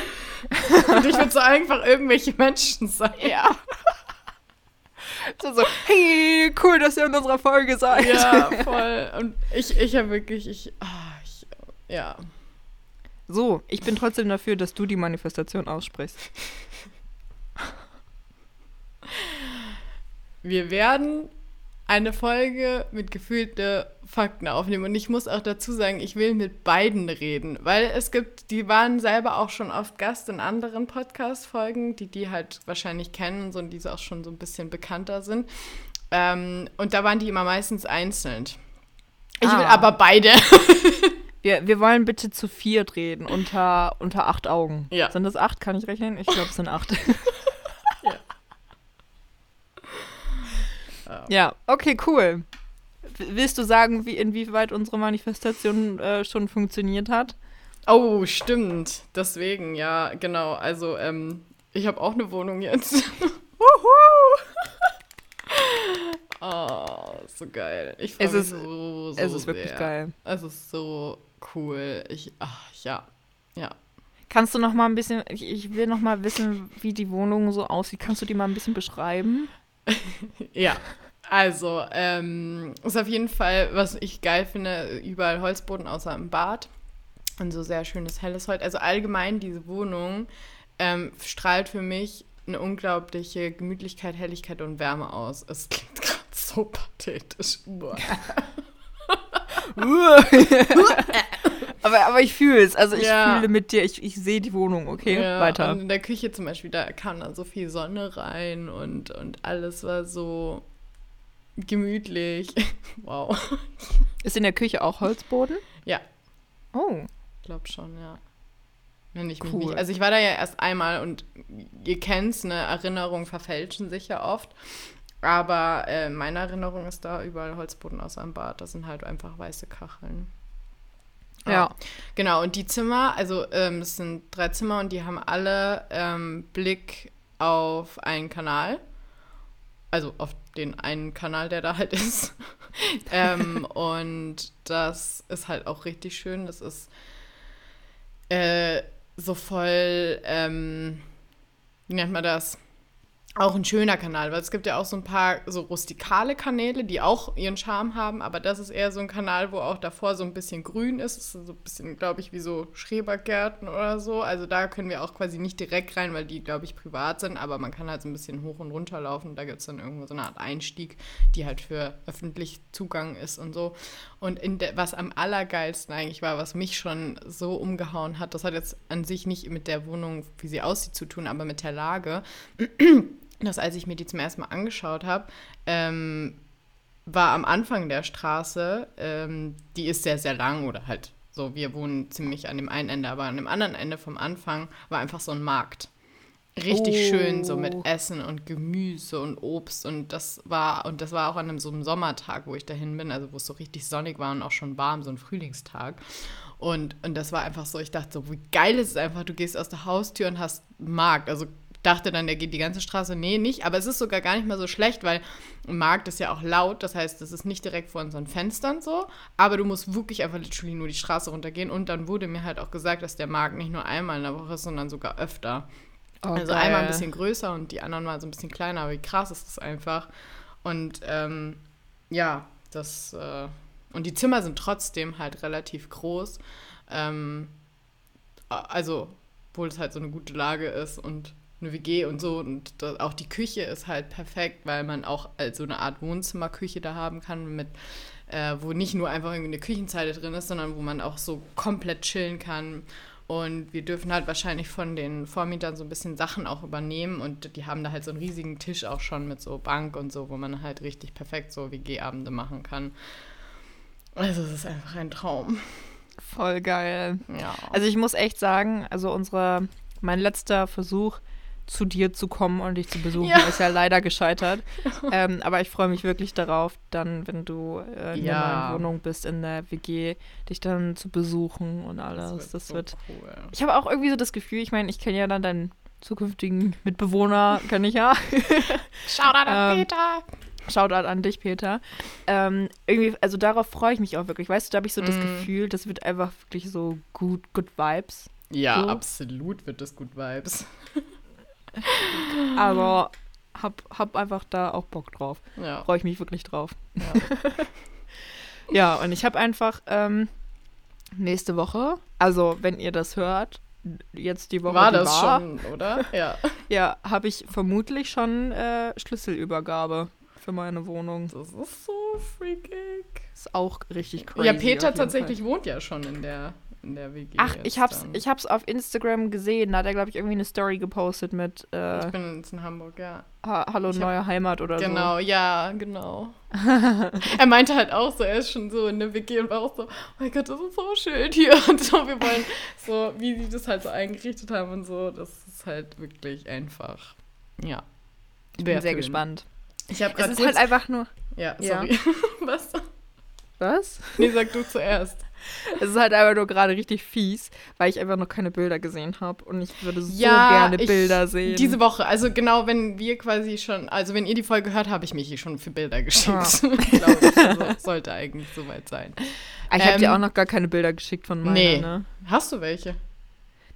Und ich würde so einfach irgendwelche Menschen sein. du. Ja. so, so, hey, cool, dass ihr in unserer Folge seid. Ja, voll. Und ich, ich habe wirklich, ich, ah, ich, ja. So, ich bin trotzdem dafür, dass du die Manifestation aussprichst. Wir werden eine Folge mit gefühlte Fakten aufnehmen. Und ich muss auch dazu sagen, ich will mit beiden reden, weil es gibt, die waren selber auch schon oft Gast in anderen Podcast-Folgen, die die halt wahrscheinlich kennen und so, und die auch schon so ein bisschen bekannter sind. Ähm, und da waren die immer meistens einzeln. Ich will Ah. aber beide. Wir, wir wollen bitte zu viert reden, unter, unter acht Augen. Ja. Sind das acht? Kann ich rechnen? Ich glaube, es sind acht. Ja. ja, okay, cool. Willst du sagen, wie, inwieweit unsere Manifestation äh, schon funktioniert hat? Oh, stimmt. Deswegen, ja, genau. Also, ähm, ich habe auch eine Wohnung jetzt. oh, so geil. Ich freue Es mich ist- so, so es ist wirklich sehr. geil. Es ist so cool. Ich, ach, ja. Ja. Kannst du noch mal ein bisschen, ich, ich will noch mal wissen, wie die Wohnung so aussieht. Kannst du die mal ein bisschen beschreiben? Ja. Also, ähm, ist auf jeden Fall, was ich geil finde, überall Holzboden außer im Bad. Und so sehr schönes helles Holz. Also allgemein diese Wohnung ähm, strahlt für mich eine unglaubliche Gemütlichkeit, Helligkeit und Wärme aus. Es klingt gerade so pathetisch. Aber, aber ich fühle es. Also ich Ja. fühle mit dir. Ich, ich sehe die Wohnung, okay? Ja, Weiter. Und in der Küche zum Beispiel, da kam dann so viel Sonne rein und, und alles war so gemütlich. wow. Ist in der Küche auch Holzboden? Ja. Oh. Ich glaube schon, ja. Wenn ich mich Cool. nicht. Also ich war da ja erst einmal und ihr kennt's, ne, Erinnerungen verfälschen sich ja oft. Aber äh, meine Erinnerung ist da überall Holzboden außer im Bad. Das sind halt einfach weiße Kacheln. Ja. Genau, und die Zimmer, also ähm, es sind drei Zimmer und die haben alle ähm, Blick auf einen Kanal. Also auf den einen Kanal, der da halt ist. ähm, und das ist halt auch richtig schön. Das ist äh, so voll, ähm, wie nennt man das? Auch ein schöner Kanal, weil es gibt ja auch so ein paar so rustikale Kanäle, die auch ihren Charme haben, aber das ist eher so ein Kanal, wo auch davor so ein bisschen grün ist. Das ist so ein bisschen, glaube ich, wie so Schrebergärten oder so. Also da können wir auch quasi nicht direkt rein, weil die, glaube ich, privat sind, aber man kann halt so ein bisschen hoch und runter laufen. Da gibt es dann irgendwo so eine Art Einstieg, die halt für öffentlich Zugang ist und so. Und der, was am allergeilsten eigentlich war, was mich schon so umgehauen hat, das hat jetzt an sich nicht mit der Wohnung, wie sie aussieht, zu tun, aber mit der Lage. Dass als ich mir die zum ersten Mal angeschaut habe, ähm, war am Anfang der Straße, ähm, die ist sehr, sehr lang oder halt so, wir wohnen ziemlich an dem einen Ende, aber an dem anderen Ende vom Anfang war einfach so ein Markt. Richtig Oh. schön, so mit Essen und Gemüse und Obst und das war, und das war auch an einem so einem Sommertag, wo ich dahin bin, also wo es so richtig sonnig war und auch schon warm, so ein Frühlingstag. Und, und das war einfach so, ich dachte so, wie geil ist es einfach, du gehst aus der Haustür und hast Markt. Also dachte dann, der geht die ganze Straße. Nee, nicht. Aber es ist sogar gar nicht mal so schlecht, weil ein Markt ist ja auch laut. Das heißt, es ist nicht direkt vor unseren Fenstern so. Aber du musst wirklich einfach literally nur die Straße runtergehen. Und dann wurde mir halt auch gesagt, dass der Markt nicht nur einmal in der Woche ist, sondern sogar öfter. Oh, also geil. einmal ein bisschen größer und die anderen mal so ein bisschen kleiner. Aber wie krass ist das einfach? Und ähm, ja, das. Äh, und die Zimmer sind trotzdem halt relativ groß. Ähm, also, obwohl es halt so eine gute Lage ist und eine WG und so. Und da, auch die Küche ist halt perfekt, weil man auch als so eine Art Wohnzimmerküche da haben kann, mit, äh, wo nicht nur einfach irgendwie eine Küchenzeile drin ist, sondern wo man auch so komplett chillen kann. Und wir dürfen halt wahrscheinlich von den Vormietern so ein bisschen Sachen auch übernehmen. Und die haben da halt so einen riesigen Tisch auch schon mit so Bank und so, wo man halt richtig perfekt so WG-Abende machen kann. Also es ist einfach ein Traum. Voll geil. Ja. Also ich muss echt sagen, also unsere, mein letzter Versuch, zu dir zu kommen und dich zu besuchen, Ja. ist ja leider gescheitert. ähm, aber ich freue mich wirklich darauf, dann, wenn du äh, in Ja. der neuen Wohnung bist, in der WG, dich dann zu besuchen und alles. Das wird. so cool. Ich habe auch irgendwie so das Gefühl, ich meine, ich kenne ja dann deinen zukünftigen Mitbewohner, kenne ich ja. Shoutout an Ähm, Peter. Shoutout an dich, Peter. Ähm, irgendwie, also darauf freue ich mich auch wirklich. Weißt du, da habe ich so das Mm. Gefühl, das wird einfach wirklich so gut, good vibes. Ja, so. absolut wird das gut Vibes. Aber hab, hab einfach da auch Bock drauf. Ja. Freue ich mich wirklich drauf. ja. Ja, und ich habe einfach ähm, nächste Woche, also wenn ihr das hört, jetzt die Woche, War die das war, schon, oder? Ja. Ja, habe ich vermutlich schon äh, Schlüsselübergabe für meine Wohnung. Das ist so freakig. Ist auch richtig crazy. ja, Peter tatsächlich wohnt ja schon in der, in der WG. Ach, ich hab's, dann. ich hab's auf Instagram gesehen. Da hat er, glaube ich, irgendwie eine Story gepostet mit äh, Ich bin jetzt in Hamburg, ja. ha Hallo ich hab- neue Heimat oder Genau, ja, genau. er meinte halt auch so, er ist schon so in der WG und war auch so, oh mein Gott, das ist so schön hier und so, wir wollen so, wie sie das halt so eingerichtet haben und so, das ist halt wirklich einfach, ja. so. Ich bin sehr schön. gespannt. Ich habe Es gerade ist halt einfach nur. ja, Ja. sorry. Was? Was? Nee, sag du zuerst. Es ist halt einfach nur gerade richtig fies, weil ich einfach noch keine Bilder gesehen habe und ich würde so Ja, gerne ich- Bilder sehen. Diese Woche, also genau, wenn wir quasi schon, also wenn ihr die Folge hört, habe ich mich hier schon für Bilder geschickt. Ah. Glaube ich. Also, sollte eigentlich soweit sein. Ah, ich habe ähm, dir auch noch gar keine Bilder geschickt von meiner, Nee. ne? Hast du welche?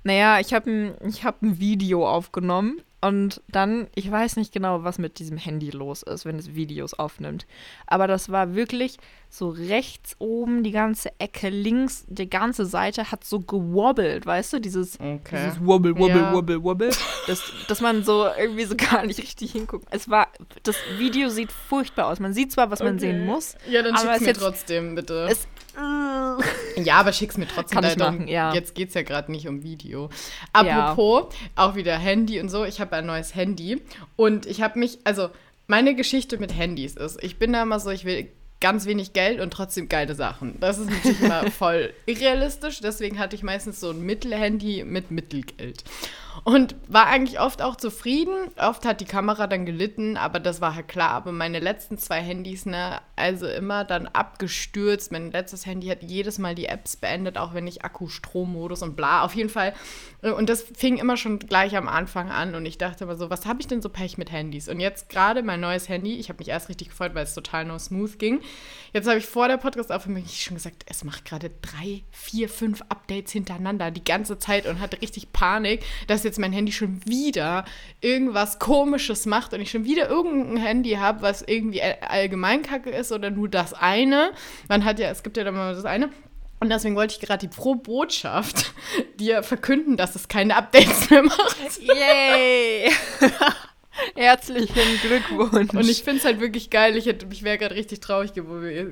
Naja, ich habe ein, ich hab ein Video aufgenommen und dann, ich weiß nicht genau, was mit diesem Handy los ist, wenn es Videos aufnimmt. Aber das war wirklich so rechts oben, die ganze Ecke, links, die ganze Seite hat so gewobbelt, weißt du? Dieses, Okay. dieses Wobble, Wobble, Ja. Wobble, Wobble. Das, dass man so irgendwie so gar nicht richtig hinguckt. Es war, das Video sieht furchtbar aus. Man sieht zwar, was man Okay. sehen muss. Ja, dann Aber schick's es mir jetzt- trotzdem, bitte. Es, äh, ja, aber schick's mir trotzdem. Kann ich machen, ja. Jetzt geht's ja gerade nicht um Video. Apropos, auch wieder Handy und so. Ich habe ein neues Handy und ich habe mich, also meine Geschichte mit Handys ist, ich bin da immer so, ich will ganz wenig Geld und trotzdem geile Sachen. Das ist natürlich immer voll irrealistisch. Deswegen hatte ich meistens so ein Mittelhandy mit Mittelgeld. Und war eigentlich oft auch zufrieden. Oft hat die Kamera dann gelitten, aber das war halt klar. Aber meine letzten zwei Handys, ne, also immer dann abgestürzt. Mein letztes Handy hat jedes Mal die Apps beendet, auch wenn ich Akku-Strommodus und bla. Auf jeden Fall. Und das fing immer schon gleich am Anfang an. Und ich dachte immer so, was habe ich denn so Pech mit Handys? Und jetzt gerade mein neues Handy, ich habe mich erst richtig gefreut, weil es total no smooth ging. Jetzt habe ich vor der Podcast-Aufnahme schon gesagt, es macht gerade drei, vier, fünf Updates hintereinander die ganze Zeit und hatte richtig Panik, dass jetzt mein Handy schon wieder irgendwas Komisches macht und ich schon wieder irgendein Handy habe, was irgendwie all- allgemein kacke ist oder nur das eine. Man hat ja, es gibt ja dann mal das eine. Und deswegen wollte ich gerade die Pro-Botschaft dir verkünden, dass es keine Updates mehr macht. Yay! Herzlichen Glückwunsch. Und ich finde es halt wirklich geil. Ich, hätte- ich wäre gerade richtig traurig gew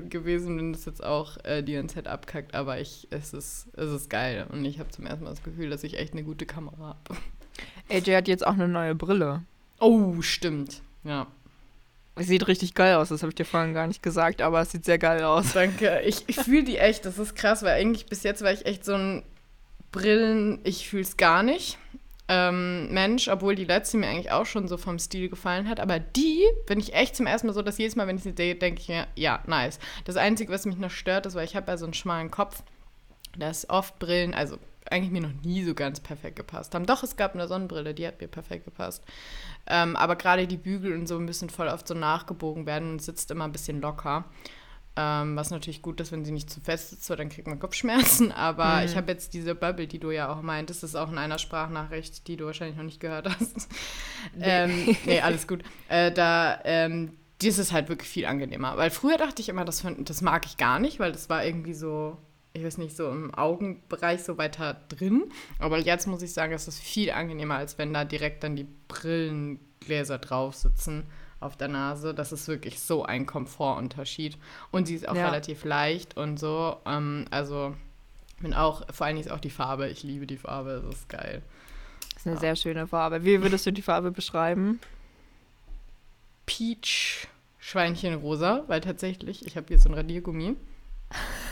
gewesen, wenn es jetzt auch äh, die ins Head abkackt. Aber ich, es, ist, es ist geil. Und ich habe zum ersten Mal das Gefühl, dass ich echt eine gute Kamera habe. AJ hat jetzt auch eine neue Brille. Oh, stimmt. Ja, sieht richtig geil aus, das habe ich dir vorhin gar nicht gesagt, aber es sieht sehr geil aus. danke. Ich, ich fühle die echt. Das ist krass, weil eigentlich bis jetzt war ich echt so ein Brillen, ich fühle es gar nicht. Ähm, Mensch, obwohl die letzte mir eigentlich auch schon so vom Stil gefallen hat. Aber die bin ich echt zum ersten Mal so, dass jedes Mal, wenn ich sie sehe, denke ich mir, ja, nice. Das Einzige, was mich noch stört, ist, weil ich habe ja so einen schmalen Kopf, dass oft Brillen, also eigentlich mir noch nie so ganz perfekt gepasst haben. Doch, es gab eine Sonnenbrille, die hat mir perfekt gepasst. Ähm, aber gerade die Bügel und so müssen voll oft so nachgebogen werden und sitzt immer ein bisschen locker. Ähm, was natürlich gut ist, wenn sie nicht zu fest sitzt, weil dann kriegt man Kopfschmerzen. Aber Mhm. ich habe jetzt diese Bubble, die du ja auch meintest, das ist auch in einer Sprachnachricht, die du wahrscheinlich noch nicht gehört hast. ähm, nee, alles gut. Äh, da, ähm, das ist halt wirklich viel angenehmer. Weil früher dachte ich immer, das, das mag ich gar nicht, weil das war irgendwie so, ich weiß nicht, so im Augenbereich so weiter drin. Aber jetzt muss ich sagen, es ist viel angenehmer, als wenn da direkt dann die Brillengläser drauf sitzen auf der Nase. Das ist wirklich so ein Komfortunterschied. Und sie ist auch Ja. relativ leicht und so. Ähm, also Bin auch, vor allen Dingen ist auch die Farbe. Ich liebe die Farbe, das ist geil. Das ist eine sehr schöne Farbe. Wie würdest du die Farbe beschreiben? Peach Schweinchenrosa, weil tatsächlich, ich habe hier so ein Radiergummi.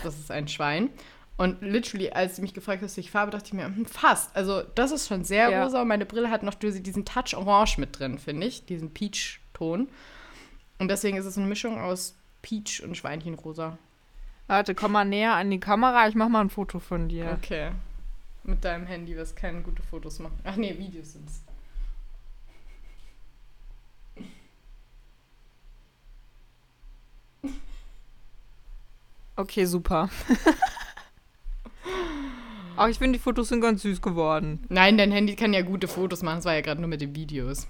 Das ist ein Schwein. Und literally, als du mich gefragt hast, welche Farbe, dachte ich mir, hm, fast. Also, das ist schon sehr Ja. rosa und meine Brille hat noch diesen Touch Orange mit drin, finde ich. Diesen Peach-Ton. Und deswegen ist es eine Mischung aus Peach und Schweinchenrosa. Warte, komm mal näher an die Kamera. Ich mach mal ein Foto von dir. Okay. Mit deinem Handy, was keine gute Fotos machen. Ach nee, Videos sind's. Okay, super. Aber ich finde, die Fotos sind ganz süß geworden. Nein, dein Handy kann ja gute Fotos machen. Das war ja gerade nur mit den Videos.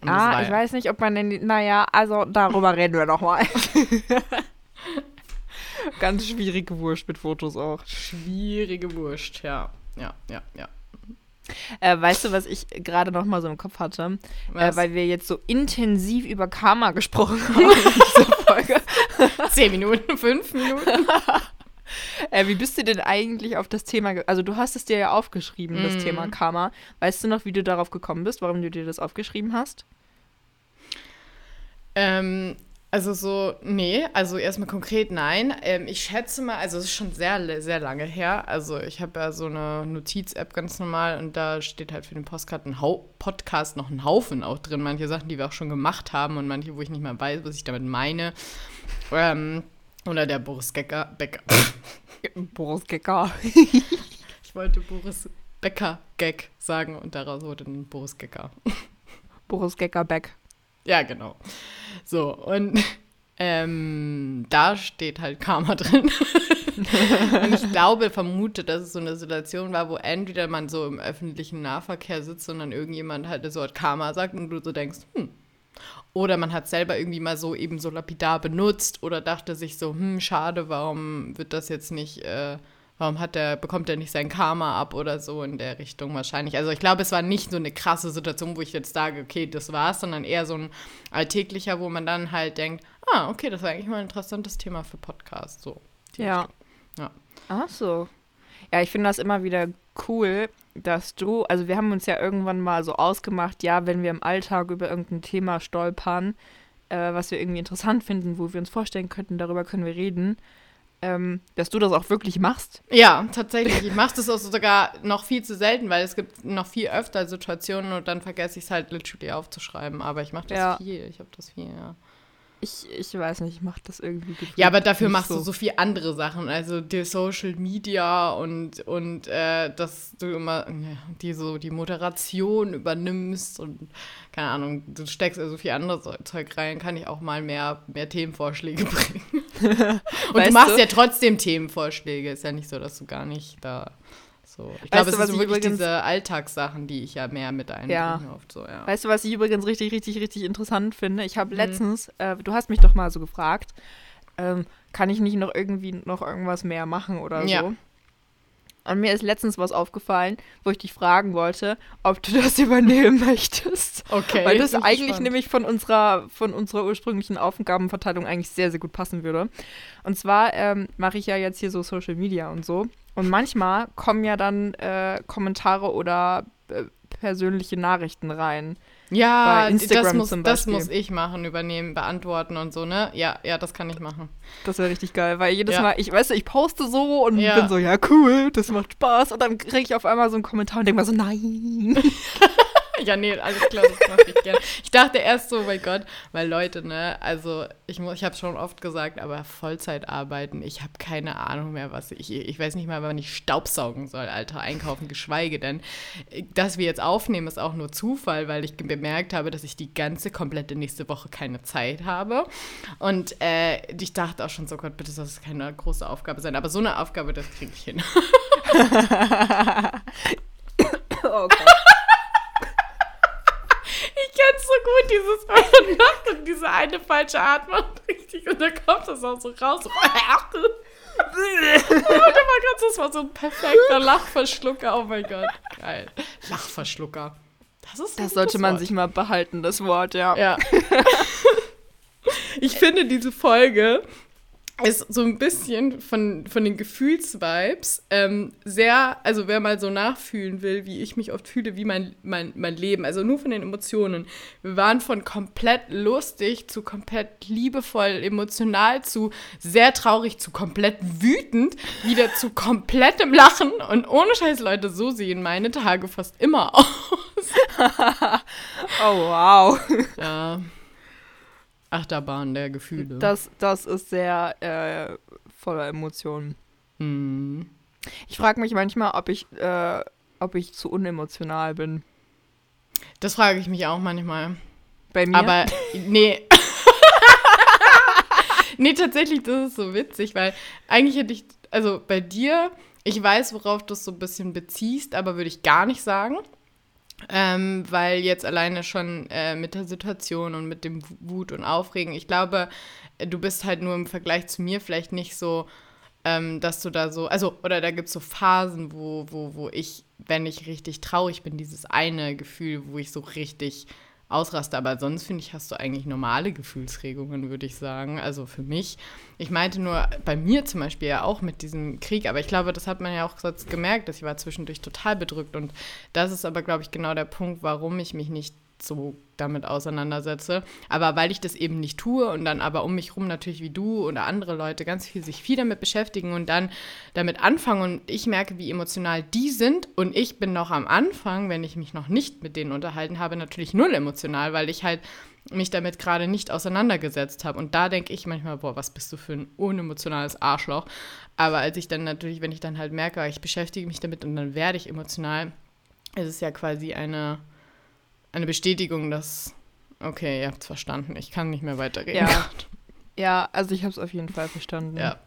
Und Ah, ich ja- weiß nicht, ob man denn. Naja, also darüber reden wir noch mal. ganz schwierige Wurst mit Fotos auch. Schwierige Wurst, ja. Ja, ja, ja. Äh, weißt du, was ich gerade noch mal so im Kopf hatte? Äh, weil wir jetzt so intensiv über Karma gesprochen haben Folge. Zehn Minuten, fünf Minuten. Äh, wie bist du denn eigentlich auf das Thema, also du hast es dir ja aufgeschrieben, das Mhm. Thema Karma. Weißt du noch, wie du darauf gekommen bist, warum du dir das aufgeschrieben hast? Ähm, also so, nee, also erstmal konkret nein. Ähm, ich schätze mal, also es ist schon sehr, sehr lange her. Also ich habe ja so eine Notiz-App ganz normal und da steht halt für den ein Hau Podcast noch ein Haufen auch drin. Manche Sachen, die wir auch schon gemacht haben und manche, wo ich nicht mal weiß, was ich damit meine. Ähm, oder der Boris Becker. Becker. Boris Gecker. Ich wollte Boris Becker-Gag sagen und daraus wurde ein Boris Gecker. Boris Gecker Beck. Ja, genau. So, und ähm, da steht halt Karma drin. und ich glaube, vermute, dass es so eine Situation war, wo entweder man so im öffentlichen Nahverkehr sitzt und dann irgendjemand halt das Wort Karma sagt und du so denkst, hm. Oder man hat selber irgendwie mal so eben so lapidar benutzt oder dachte sich so, hm, schade, warum wird das jetzt nicht, äh, warum hat der, bekommt er nicht sein Karma ab oder so in der Richtung wahrscheinlich. Also ich glaube, es war nicht so eine krasse Situation, wo ich jetzt sage, okay, das war's, sondern eher so ein alltäglicher, wo man dann halt denkt, ah, okay, das war eigentlich mal ein interessantes Thema für Podcast. So. Ja. Richtung. Ja. Ach so. Ja, ich finde das immer wieder cool, dass du, also wir haben uns ja irgendwann mal so ausgemacht, ja, wenn wir im Alltag über irgendein Thema stolpern, äh, was wir irgendwie interessant finden, wo wir uns vorstellen könnten, darüber können wir reden, ähm, dass du das auch wirklich machst. Ja, tatsächlich. Ich mache das auch sogar noch viel zu selten, weil es gibt noch viel öfter Situationen und dann vergesse ich es halt literally aufzuschreiben. Aber ich mache das Ja. viel. Ich habe das viel, ja. Ich, ich weiß nicht, ich mache das irgendwie Ja, aber dafür machst du so viel andere Sachen. Also die Social Media und, und äh, dass du immer die so die Moderation übernimmst und keine Ahnung, du steckst also viel anderes Zeug rein, kann ich auch mal mehr, mehr Themenvorschläge bringen. und du machst du? ja trotzdem Themenvorschläge. Ist ja nicht so, dass du gar nicht da so. Ich glaube, es sind ich wirklich übrigens- diese Alltagssachen, die ich ja mehr mit einbringe Ja. oft so, ja. Weißt du, was ich übrigens richtig, richtig, richtig interessant finde? Ich Mhm. habe letztens, äh, du hast mich doch mal so gefragt, ähm, kann ich nicht noch irgendwie noch irgendwas mehr machen oder Ja. so? Und mir ist letztens was aufgefallen, wo ich dich fragen wollte, ob du das übernehmen möchtest. Okay. Weil das eigentlich gespannt. nämlich von unserer, von unserer ursprünglichen Aufgabenverteilung eigentlich sehr, sehr gut passen würde. Und zwar ähm, mache ich ja jetzt hier so Social Media und so. Und manchmal kommen ja dann äh, Kommentare oder äh, persönliche Nachrichten rein. Ja, bei Instagram das, muss, zum das muss ich machen, übernehmen, beantworten und so, ne? Ja, ja, das kann ich machen. Das wäre richtig geil, weil jedes Ja. Mal, ich weiß, ich poste so und Ja. bin so, ja cool, das macht Spaß. Und dann kriege ich auf einmal so einen Kommentar und denke mir so, nein. Ja, nee, alles klar, das mache ich gerne. Ich dachte erst so, mein Gott, weil Leute, ne, also ich, mu- ich habe schon oft gesagt, aber Vollzeit arbeiten, ich habe keine Ahnung mehr, was ich, ich weiß nicht mal, wann ich Staubsaugen soll, Alter, einkaufen, geschweige denn. Dass wir jetzt aufnehmen, ist auch nur Zufall, weil ich bemerkt habe, dass ich die ganze komplette nächste Woche keine Zeit habe. Und äh, ich dachte auch schon so, Gott, bitte soll das keine große Aufgabe sein. Aber so eine Aufgabe, das kriege ich hin. Oh Gott. Kenn's so gut, dieses eine Nacht und diese eine falsche Atmung. Richtig, und dann kommt das auch so raus. So. oh mein Gott, das war so ein perfekter Lachverschlucker. Oh mein Gott, geil. Lachverschlucker. Das ist Das sollte man Wort. sich mal behalten, das Wort, ja. Ja. ich finde diese Folge ist so ein bisschen von, von den Gefühlsvibes ähm, sehr, also wer mal so nachfühlen will, wie ich mich oft fühle, wie mein, mein, mein Leben, also nur von den Emotionen. Wir waren von komplett lustig zu komplett liebevoll, emotional zu sehr traurig zu komplett wütend, wieder zu komplettem Lachen und ohne Scheiß, Leute, so sehen meine Tage fast immer aus. oh, wow. Ja. Achterbahn der Gefühle. Das, das ist sehr äh, voller Emotionen. Hm. Ich frage mich manchmal, ob ich, äh, ob ich zu unemotional bin. Das frage ich mich auch manchmal. Bei mir? Aber nee. nee, tatsächlich, das ist so witzig, weil eigentlich hätte ich, also bei dir, ich weiß, worauf du es so ein bisschen beziehst, aber würde ich gar nicht sagen. Ähm, weil jetzt alleine schon äh, mit der Situation und mit dem Wut und Aufregen, ich glaube, äh, du bist halt nur im Vergleich zu mir vielleicht nicht so, ähm, dass du da so, also, oder da gibt es so Phasen, wo, wo, wo ich, wenn ich richtig traurig bin, dieses eine Gefühl, wo ich so richtig ausraste. Aber sonst finde ich, hast du eigentlich normale Gefühlsregungen, würde ich sagen. Also für mich. Ich meinte nur bei mir zum Beispiel ja auch mit diesem Krieg, aber ich glaube, das hat man ja auch gemerkt, dass ich war zwischendurch total bedrückt. Und das ist aber, glaube ich, genau der Punkt, warum ich mich nicht so damit auseinandersetze. Aber weil ich das eben nicht tue und dann aber um mich rum natürlich wie du oder andere Leute ganz viel sich viel damit beschäftigen und dann damit anfangen und ich merke, wie emotional die sind und ich bin noch am Anfang, wenn ich mich noch nicht mit denen unterhalten habe, natürlich null emotional, weil ich halt mich damit gerade nicht auseinandergesetzt habe. Und da denke ich manchmal, boah, was bist du für ein unemotionales Arschloch. Aber als ich dann natürlich, wenn ich dann halt merke, ich beschäftige mich damit und dann werde ich emotional, ist es ja quasi eine eine Bestätigung, dass, okay, ihr habt es verstanden, ich kann nicht mehr weiterreden. Ja, ja also ich habe es auf jeden Fall verstanden. Ja.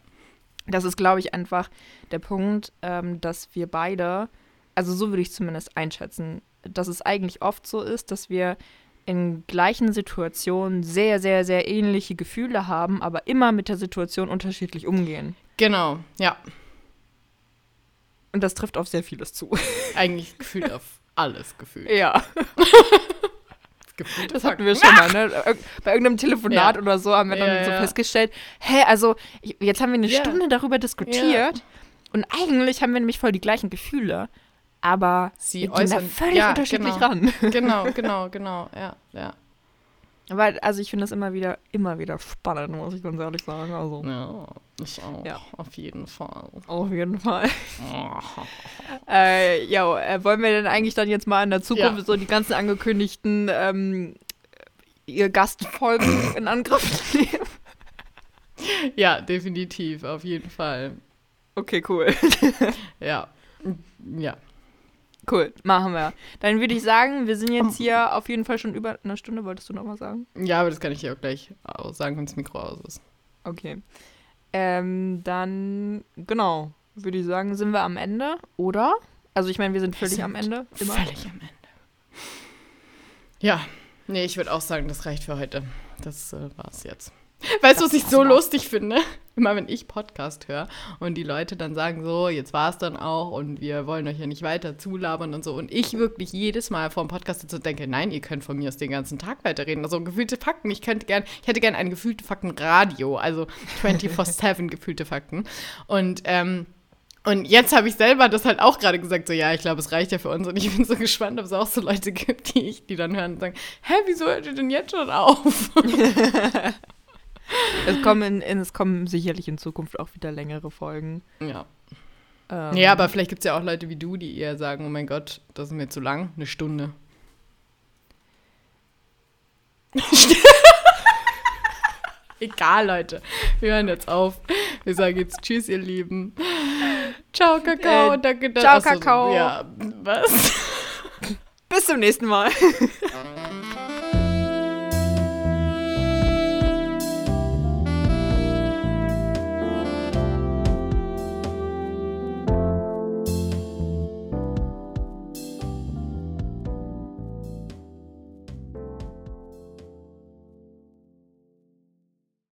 Das ist, glaube ich, einfach der Punkt, ähm, dass wir beide, also so würde ich zumindest einschätzen, dass es eigentlich oft so ist, dass wir in gleichen Situationen sehr, sehr, sehr ähnliche Gefühle haben, aber immer mit der Situation unterschiedlich umgehen. Genau, ja. Und das trifft auf sehr vieles zu. Eigentlich gefühlt auf alles gefühlt. Ja. Das hatten wir schon mal, ne? Bei irgendeinem Telefonat Ja. oder so haben wir dann Ja, so ja. festgestellt, hä, also jetzt haben wir eine. Stunde darüber diskutiert und eigentlich haben wir nämlich voll die gleichen Gefühle, aber Sie gehen da äußern- völlig unterschiedlich genau. ran. Genau, genau, genau, ja, ja. Aber also ich finde das immer wieder, immer wieder spannend, muss ich ganz ehrlich sagen. Also Ja, ich auch, Ja. auf jeden Fall. auf jeden Fall. Äh, ja, äh, wollen wir denn eigentlich dann jetzt mal in der Zukunft Ja. so die ganzen angekündigten ähm, ihr Gastfolgen in Angriff nehmen? Ja, definitiv, auf jeden Fall. Okay, cool. Ja, ja. Cool, machen wir. Dann würde ich sagen, wir sind jetzt hier auf jeden Fall schon über eine Stunde. Wolltest du noch mal sagen? Ja, aber das kann ich dir auch gleich sagen, wenn das Mikro aus ist. Okay. Ähm, dann, genau, würde ich sagen, sind wir am Ende, oder? Also ich meine, wir sind völlig sind am Ende. Immer. Völlig am Ende. Ja, nee, ich würde auch sagen, das reicht für heute. Das äh, war's jetzt. Weißt du, was ich so lustig finde? Immer wenn ich Podcast höre und die Leute dann sagen so, jetzt war's dann auch und wir wollen euch ja nicht weiter zulabern und so. Und ich wirklich jedes Mal vor dem Podcast sitze und denke, nein, ihr könnt von mir aus den ganzen Tag weiterreden. Also gefühlte Fakten. Ich könnte gern, ich hätte gern ein gefühlte Fakten-Radio, also 24-7 gefühlte Fakten. Und ähm, und jetzt habe ich selber das halt auch gerade gesagt, so ja, ich glaube, es reicht ja für uns. Und ich bin so gespannt, ob es auch so Leute gibt, die ich, die dann hören und sagen, hä, wieso hört ihr denn jetzt schon auf? Es kommen, in, in, es kommen sicherlich in Zukunft auch wieder längere Folgen. ja. Ähm, Ja, aber vielleicht gibt es ja auch Leute wie du, die eher sagen, oh mein Gott, das ist mir zu lang, eine Stunde. Egal, Leute. Wir hören jetzt auf. Wir sagen jetzt Tschüss, ihr Lieben. Ciao, Kakao. Äh, danke, dass- ciao, Ach so, Kakao. Ja, was? Bis zum nächsten Mal.